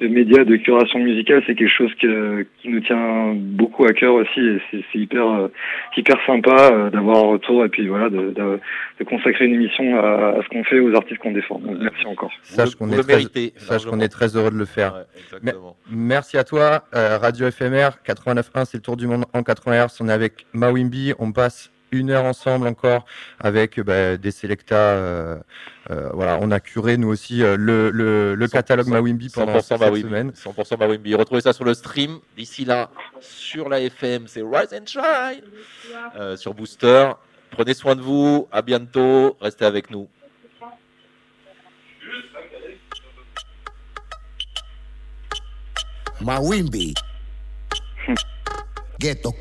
de médias de curation musicale c'est quelque chose que, qui nous tient beaucoup à cœur aussi et c'est c'est hyper euh, hyper sympa euh, d'avoir un retour et puis voilà de, de, de consacrer une émission à, à ce qu'on fait aux artistes qu'on défend. Donc merci encore. Sache qu'on est, très- est heureux de le faire. Me- merci à toi, euh, Radio FMR 89.1, c'est le tour du monde en 80 Hz. On est avec On passe une heure ensemble encore avec bah, des Selecta. euh, euh, voilà, on a curé nous aussi euh, le, le, le catalogue Mawimbi pendant 100% cette Mawimbi. semaine. 100% Mawimbi. Retrouvez ça sur le stream. D'ici là, sur la FM, c'est Rise and Shine. Euh, sur Booster. Prenez soin de vous. À bientôt. Restez avec nous. Mawimbi. Ghetto.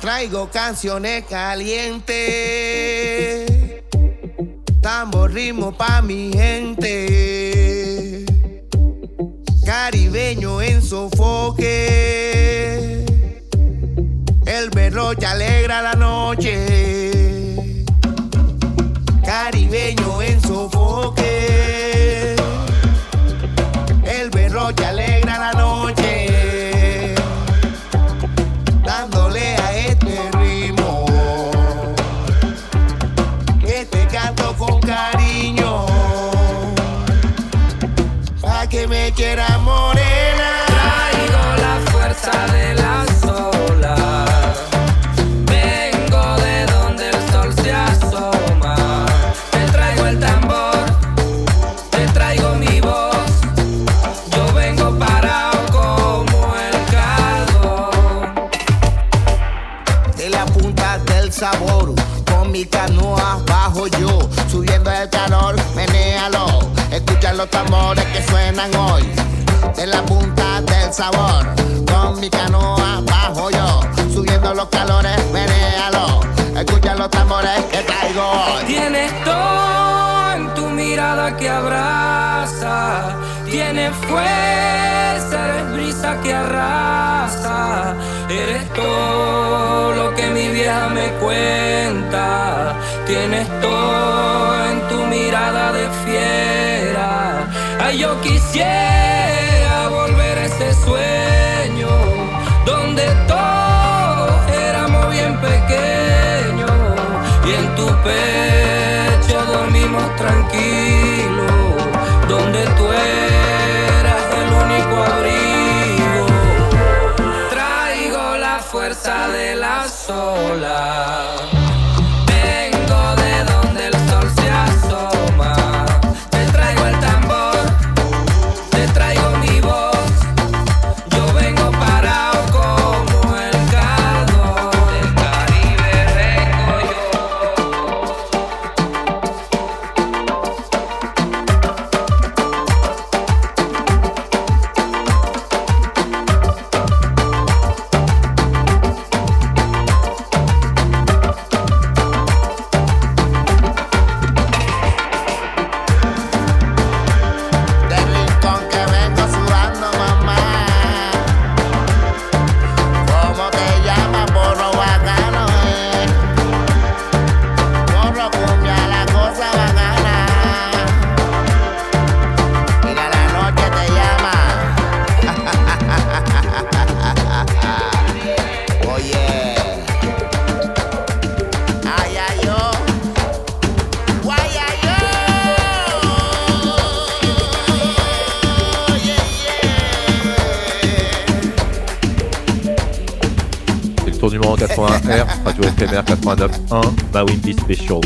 Traigo canciones calientes, tambor ritmo pa' mi gente, caribeño en sofoque, el berroche alegra la noche, caribeño en sofoque, los tambores que suenan hoy de la punta del sabor con mi canoa bajo yo subiendo los calores menéalo escucha los tambores que traigo Tienes todo en tu mirada que abraza. Tienes fuerza, eres brisa que arrasa. Eres todo lo que mi vieja me cuenta. Tienes todo en tu mirada de fiera. Ay, yo quisiera volver a ese sueño donde todos pecho dormimos tranquilos, donde tú eras el único abrigo. Traigo la fuerza de la sola. Éphémère 89.1, ma Special.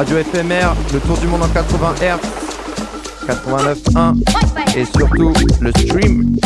Radio FMR, le tour du monde en 80 Hz, 89.1 et surtout le stream.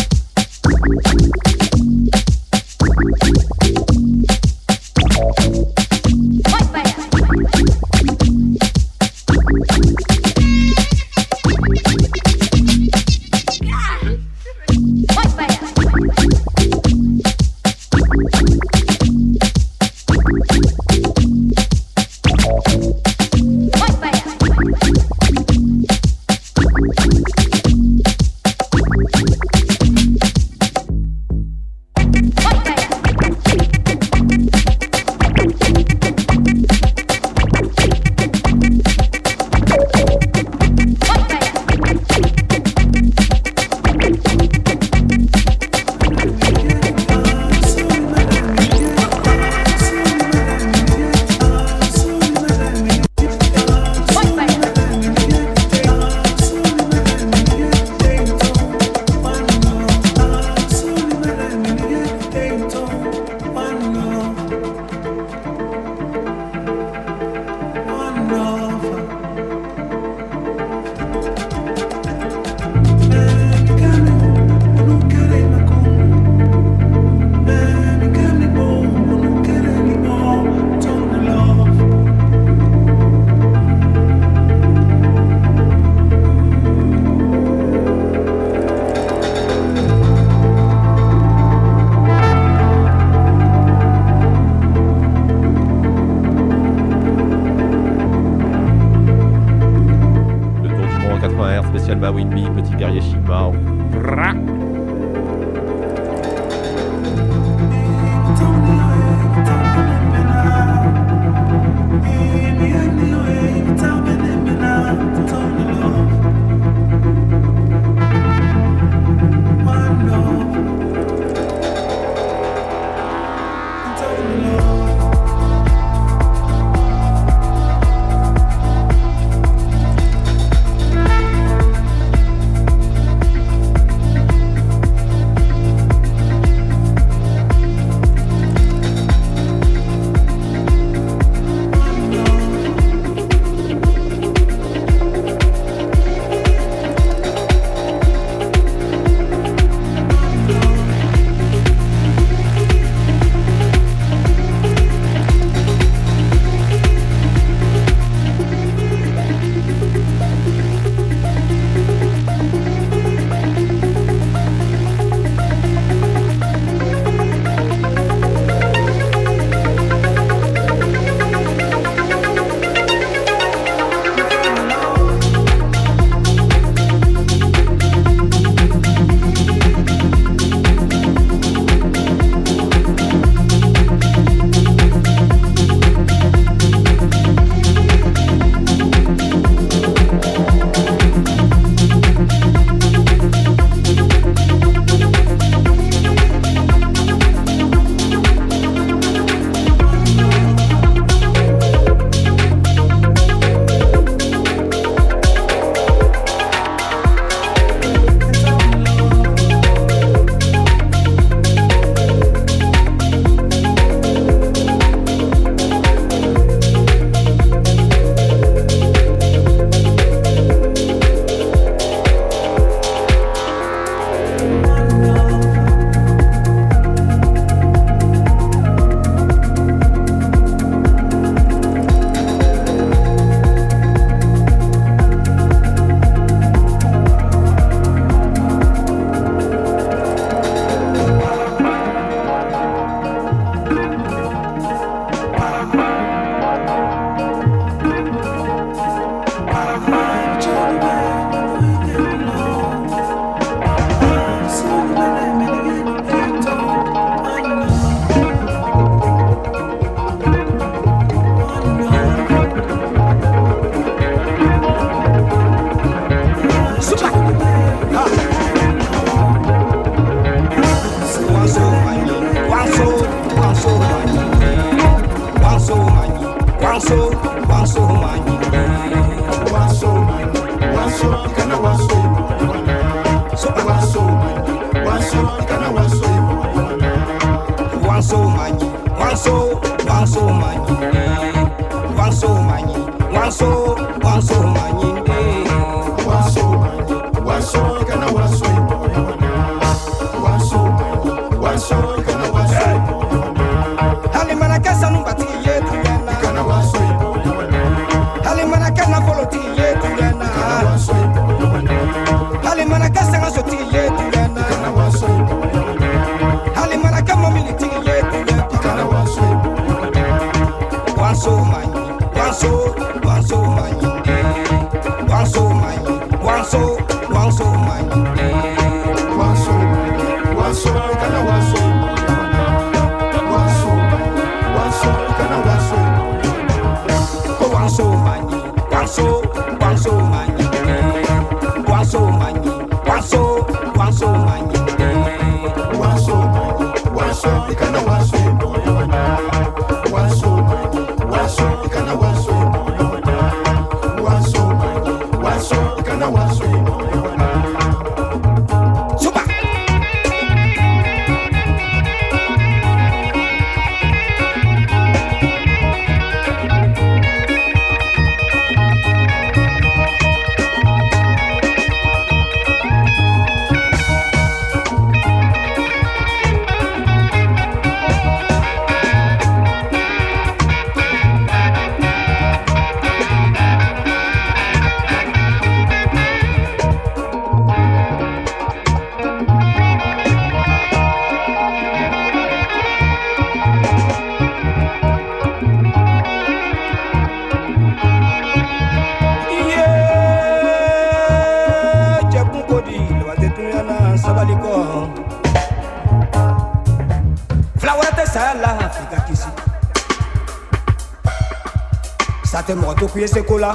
fie sekola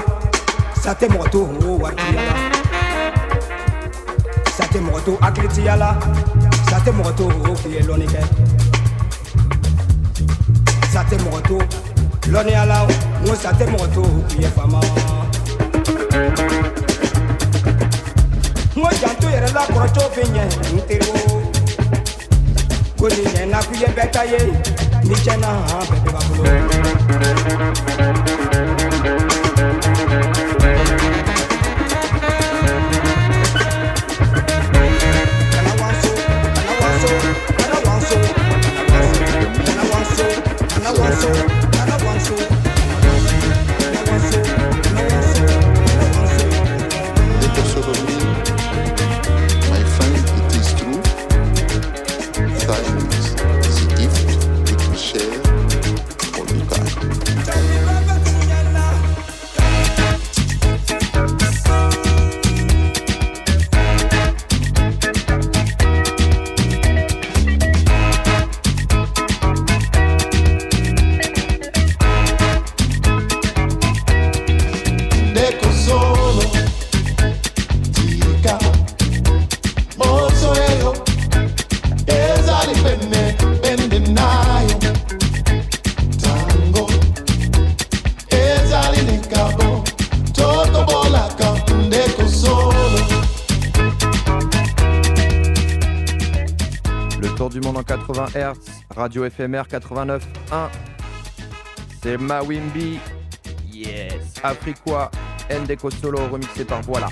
sate mɔgɔ to moto o wari tiya la sate mɔgɔ to hakili tiya la sate mɔgɔ to o fie lɔnni kɛ sate mɔgɔ to lɔnniya la n sate mɔgɔ o fie fama. n ko janto la kɔrɔcɛw bɛ ɲɛ n teri o na kuye bɛ ta ni chena ha pepe bɛɛ. Radio FMR 89.1. C'est Mawimbi. Yes. Afriqua. Ndeco Solo remixé par Voilà.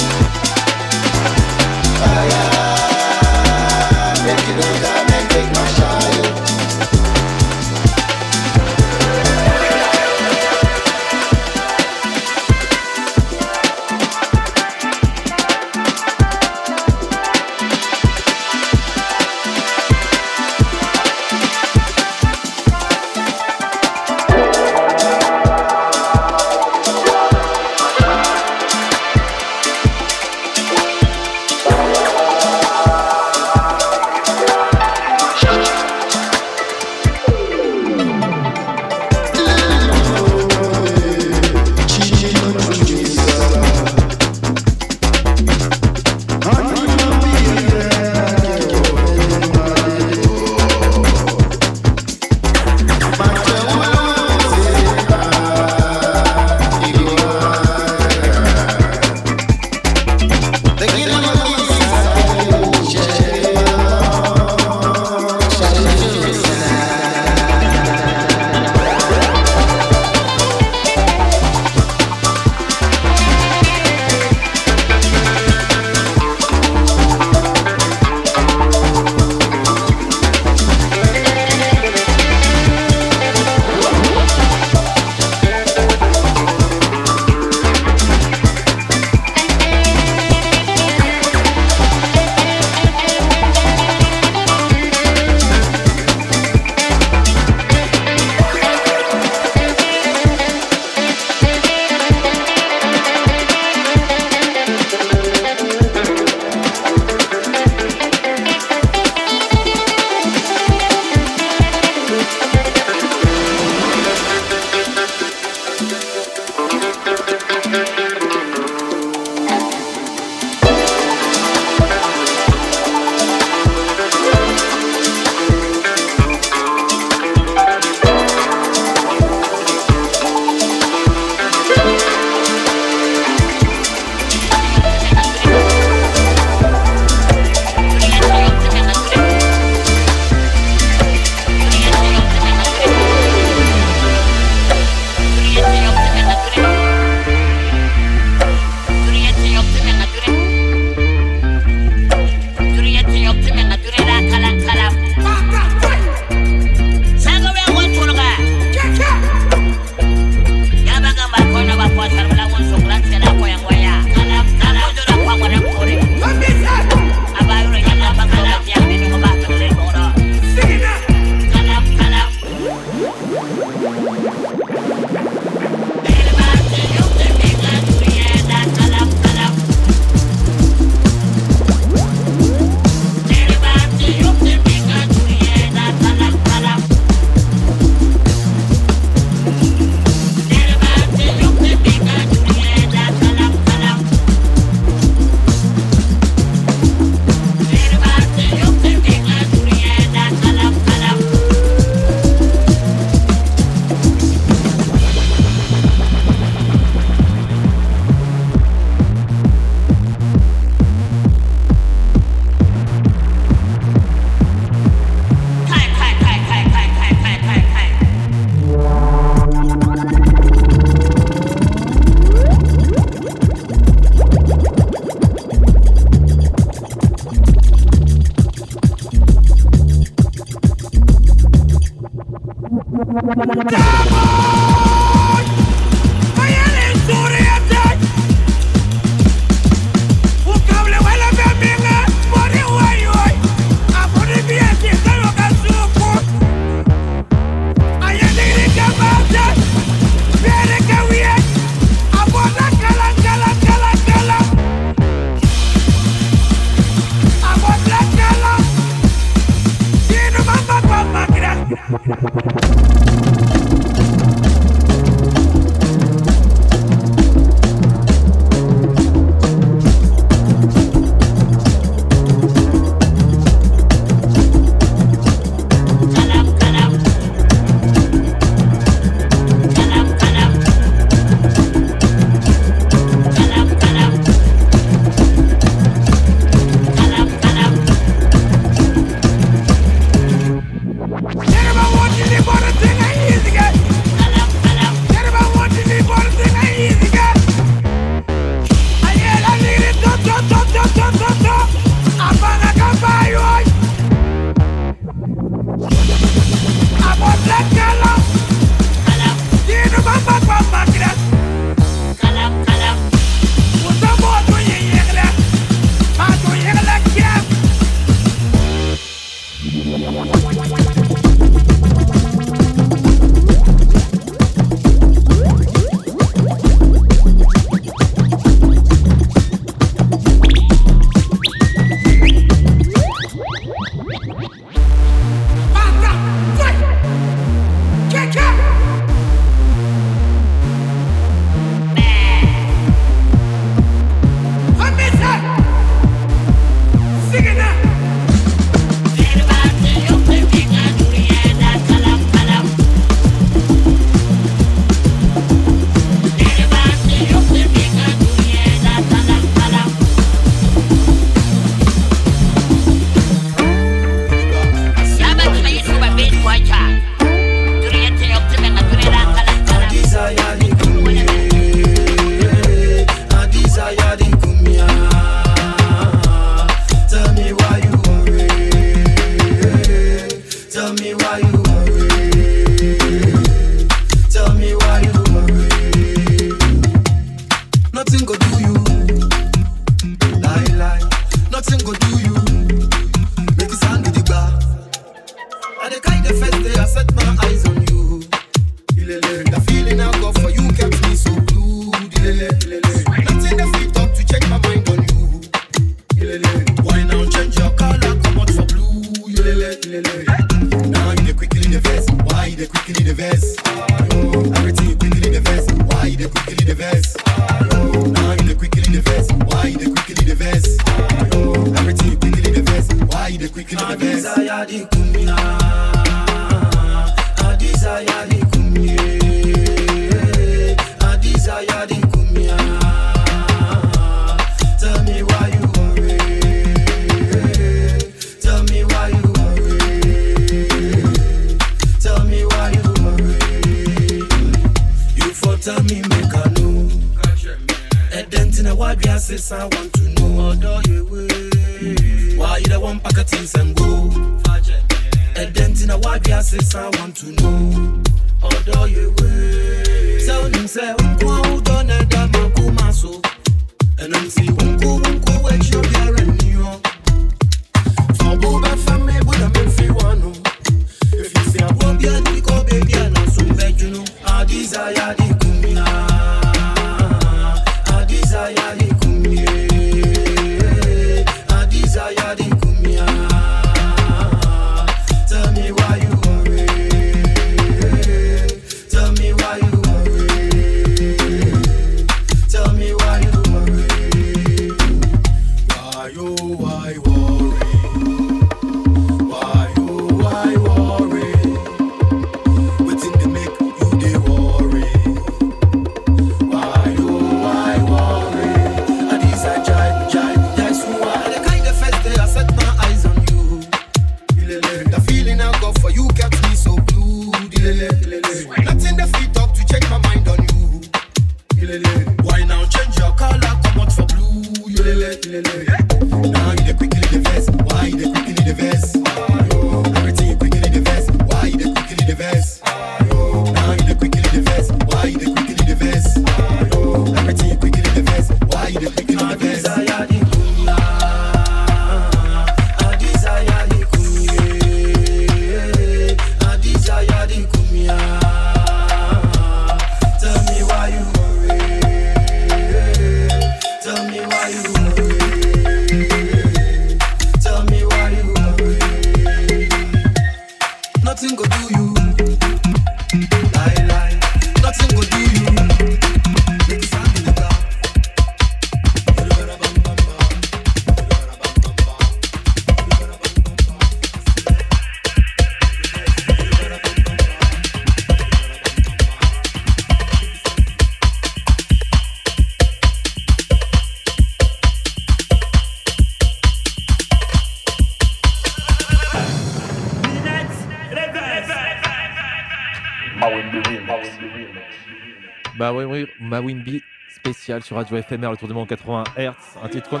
Sur Radio FMR, le tour du monde 80 Hz. Un titre qu'on.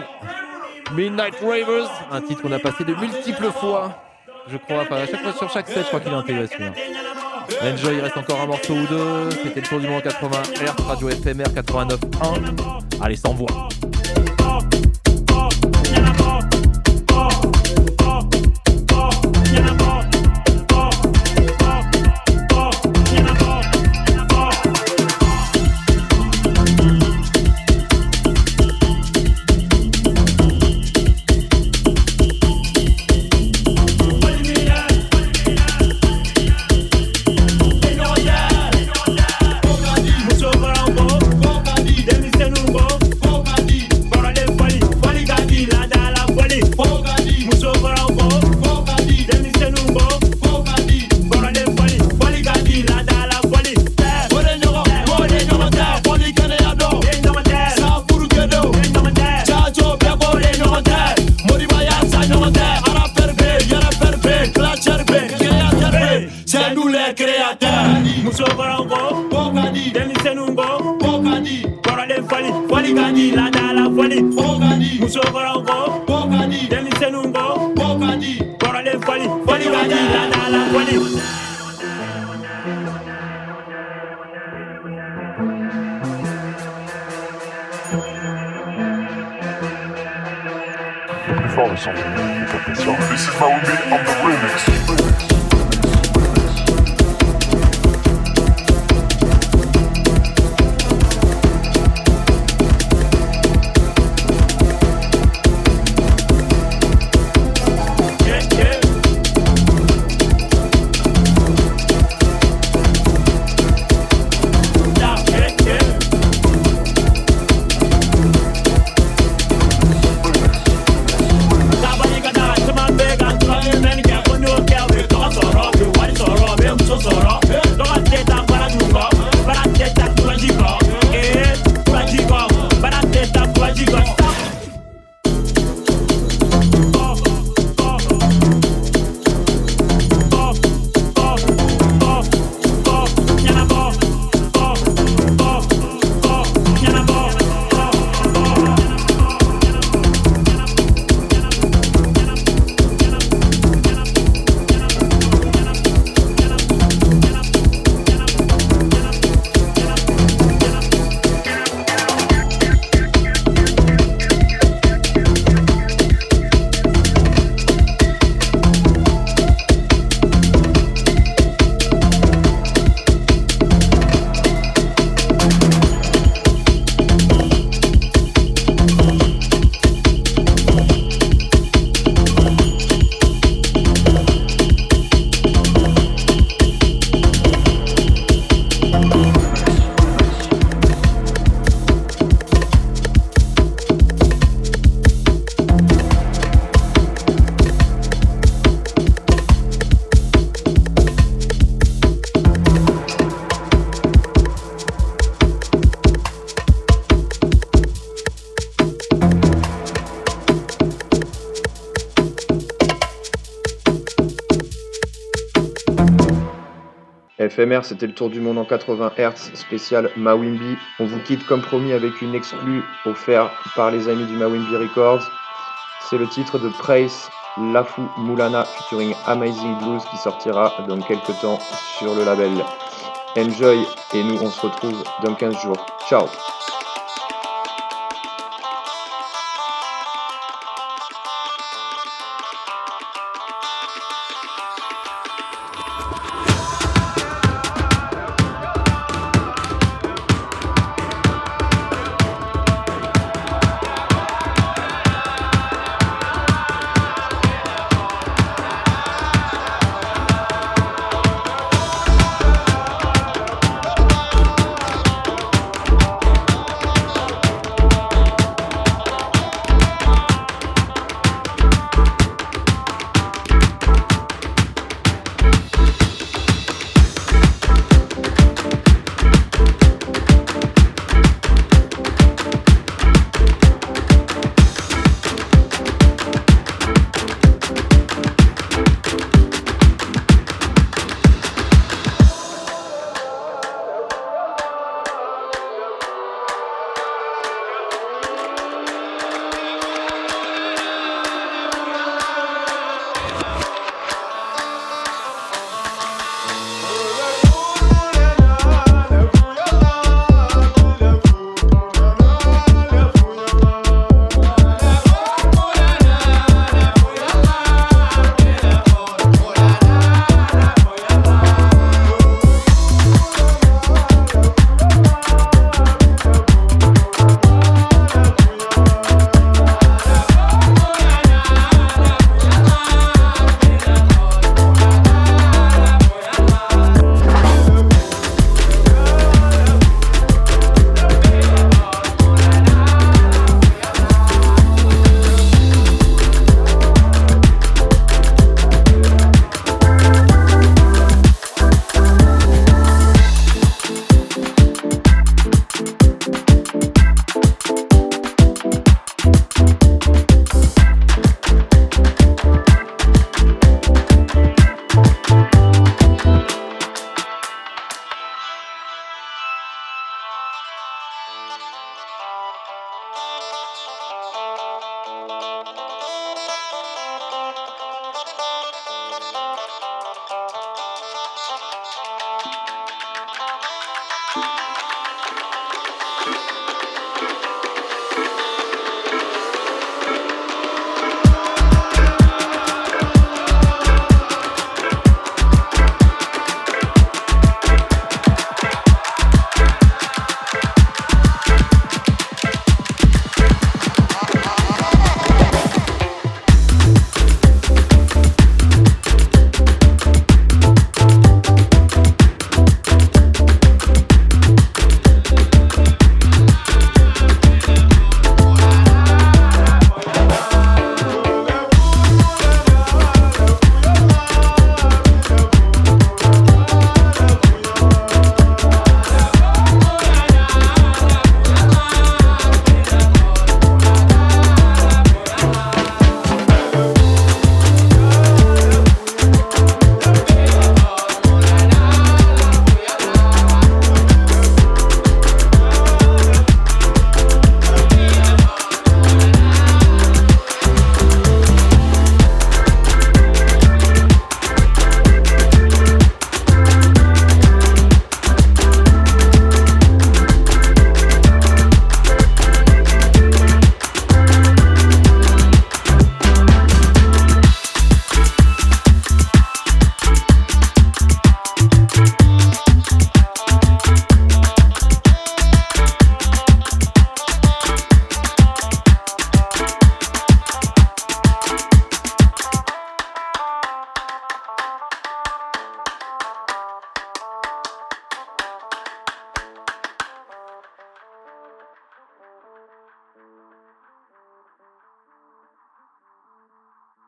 Midnight Ravers, un titre qu'on a passé de multiples fois, je crois. Enfin, à chaque fois sur chaque set, je crois qu'il est intégré celui-là. Enjoy, il reste encore un morceau ou deux. C'était le tour du monde 80 Hz, Radio FMR 89.1. Allez, sans voix. homophobic C'était le tour du monde en 80 Hz spécial Mawimbi. On vous quitte comme promis avec une exclue offerte par les amis du Mawimbi Records. C'est le titre de Praise Lafu Moulana featuring Amazing Blues qui sortira dans quelques temps sur le label. Enjoy et nous on se retrouve dans 15 jours. Ciao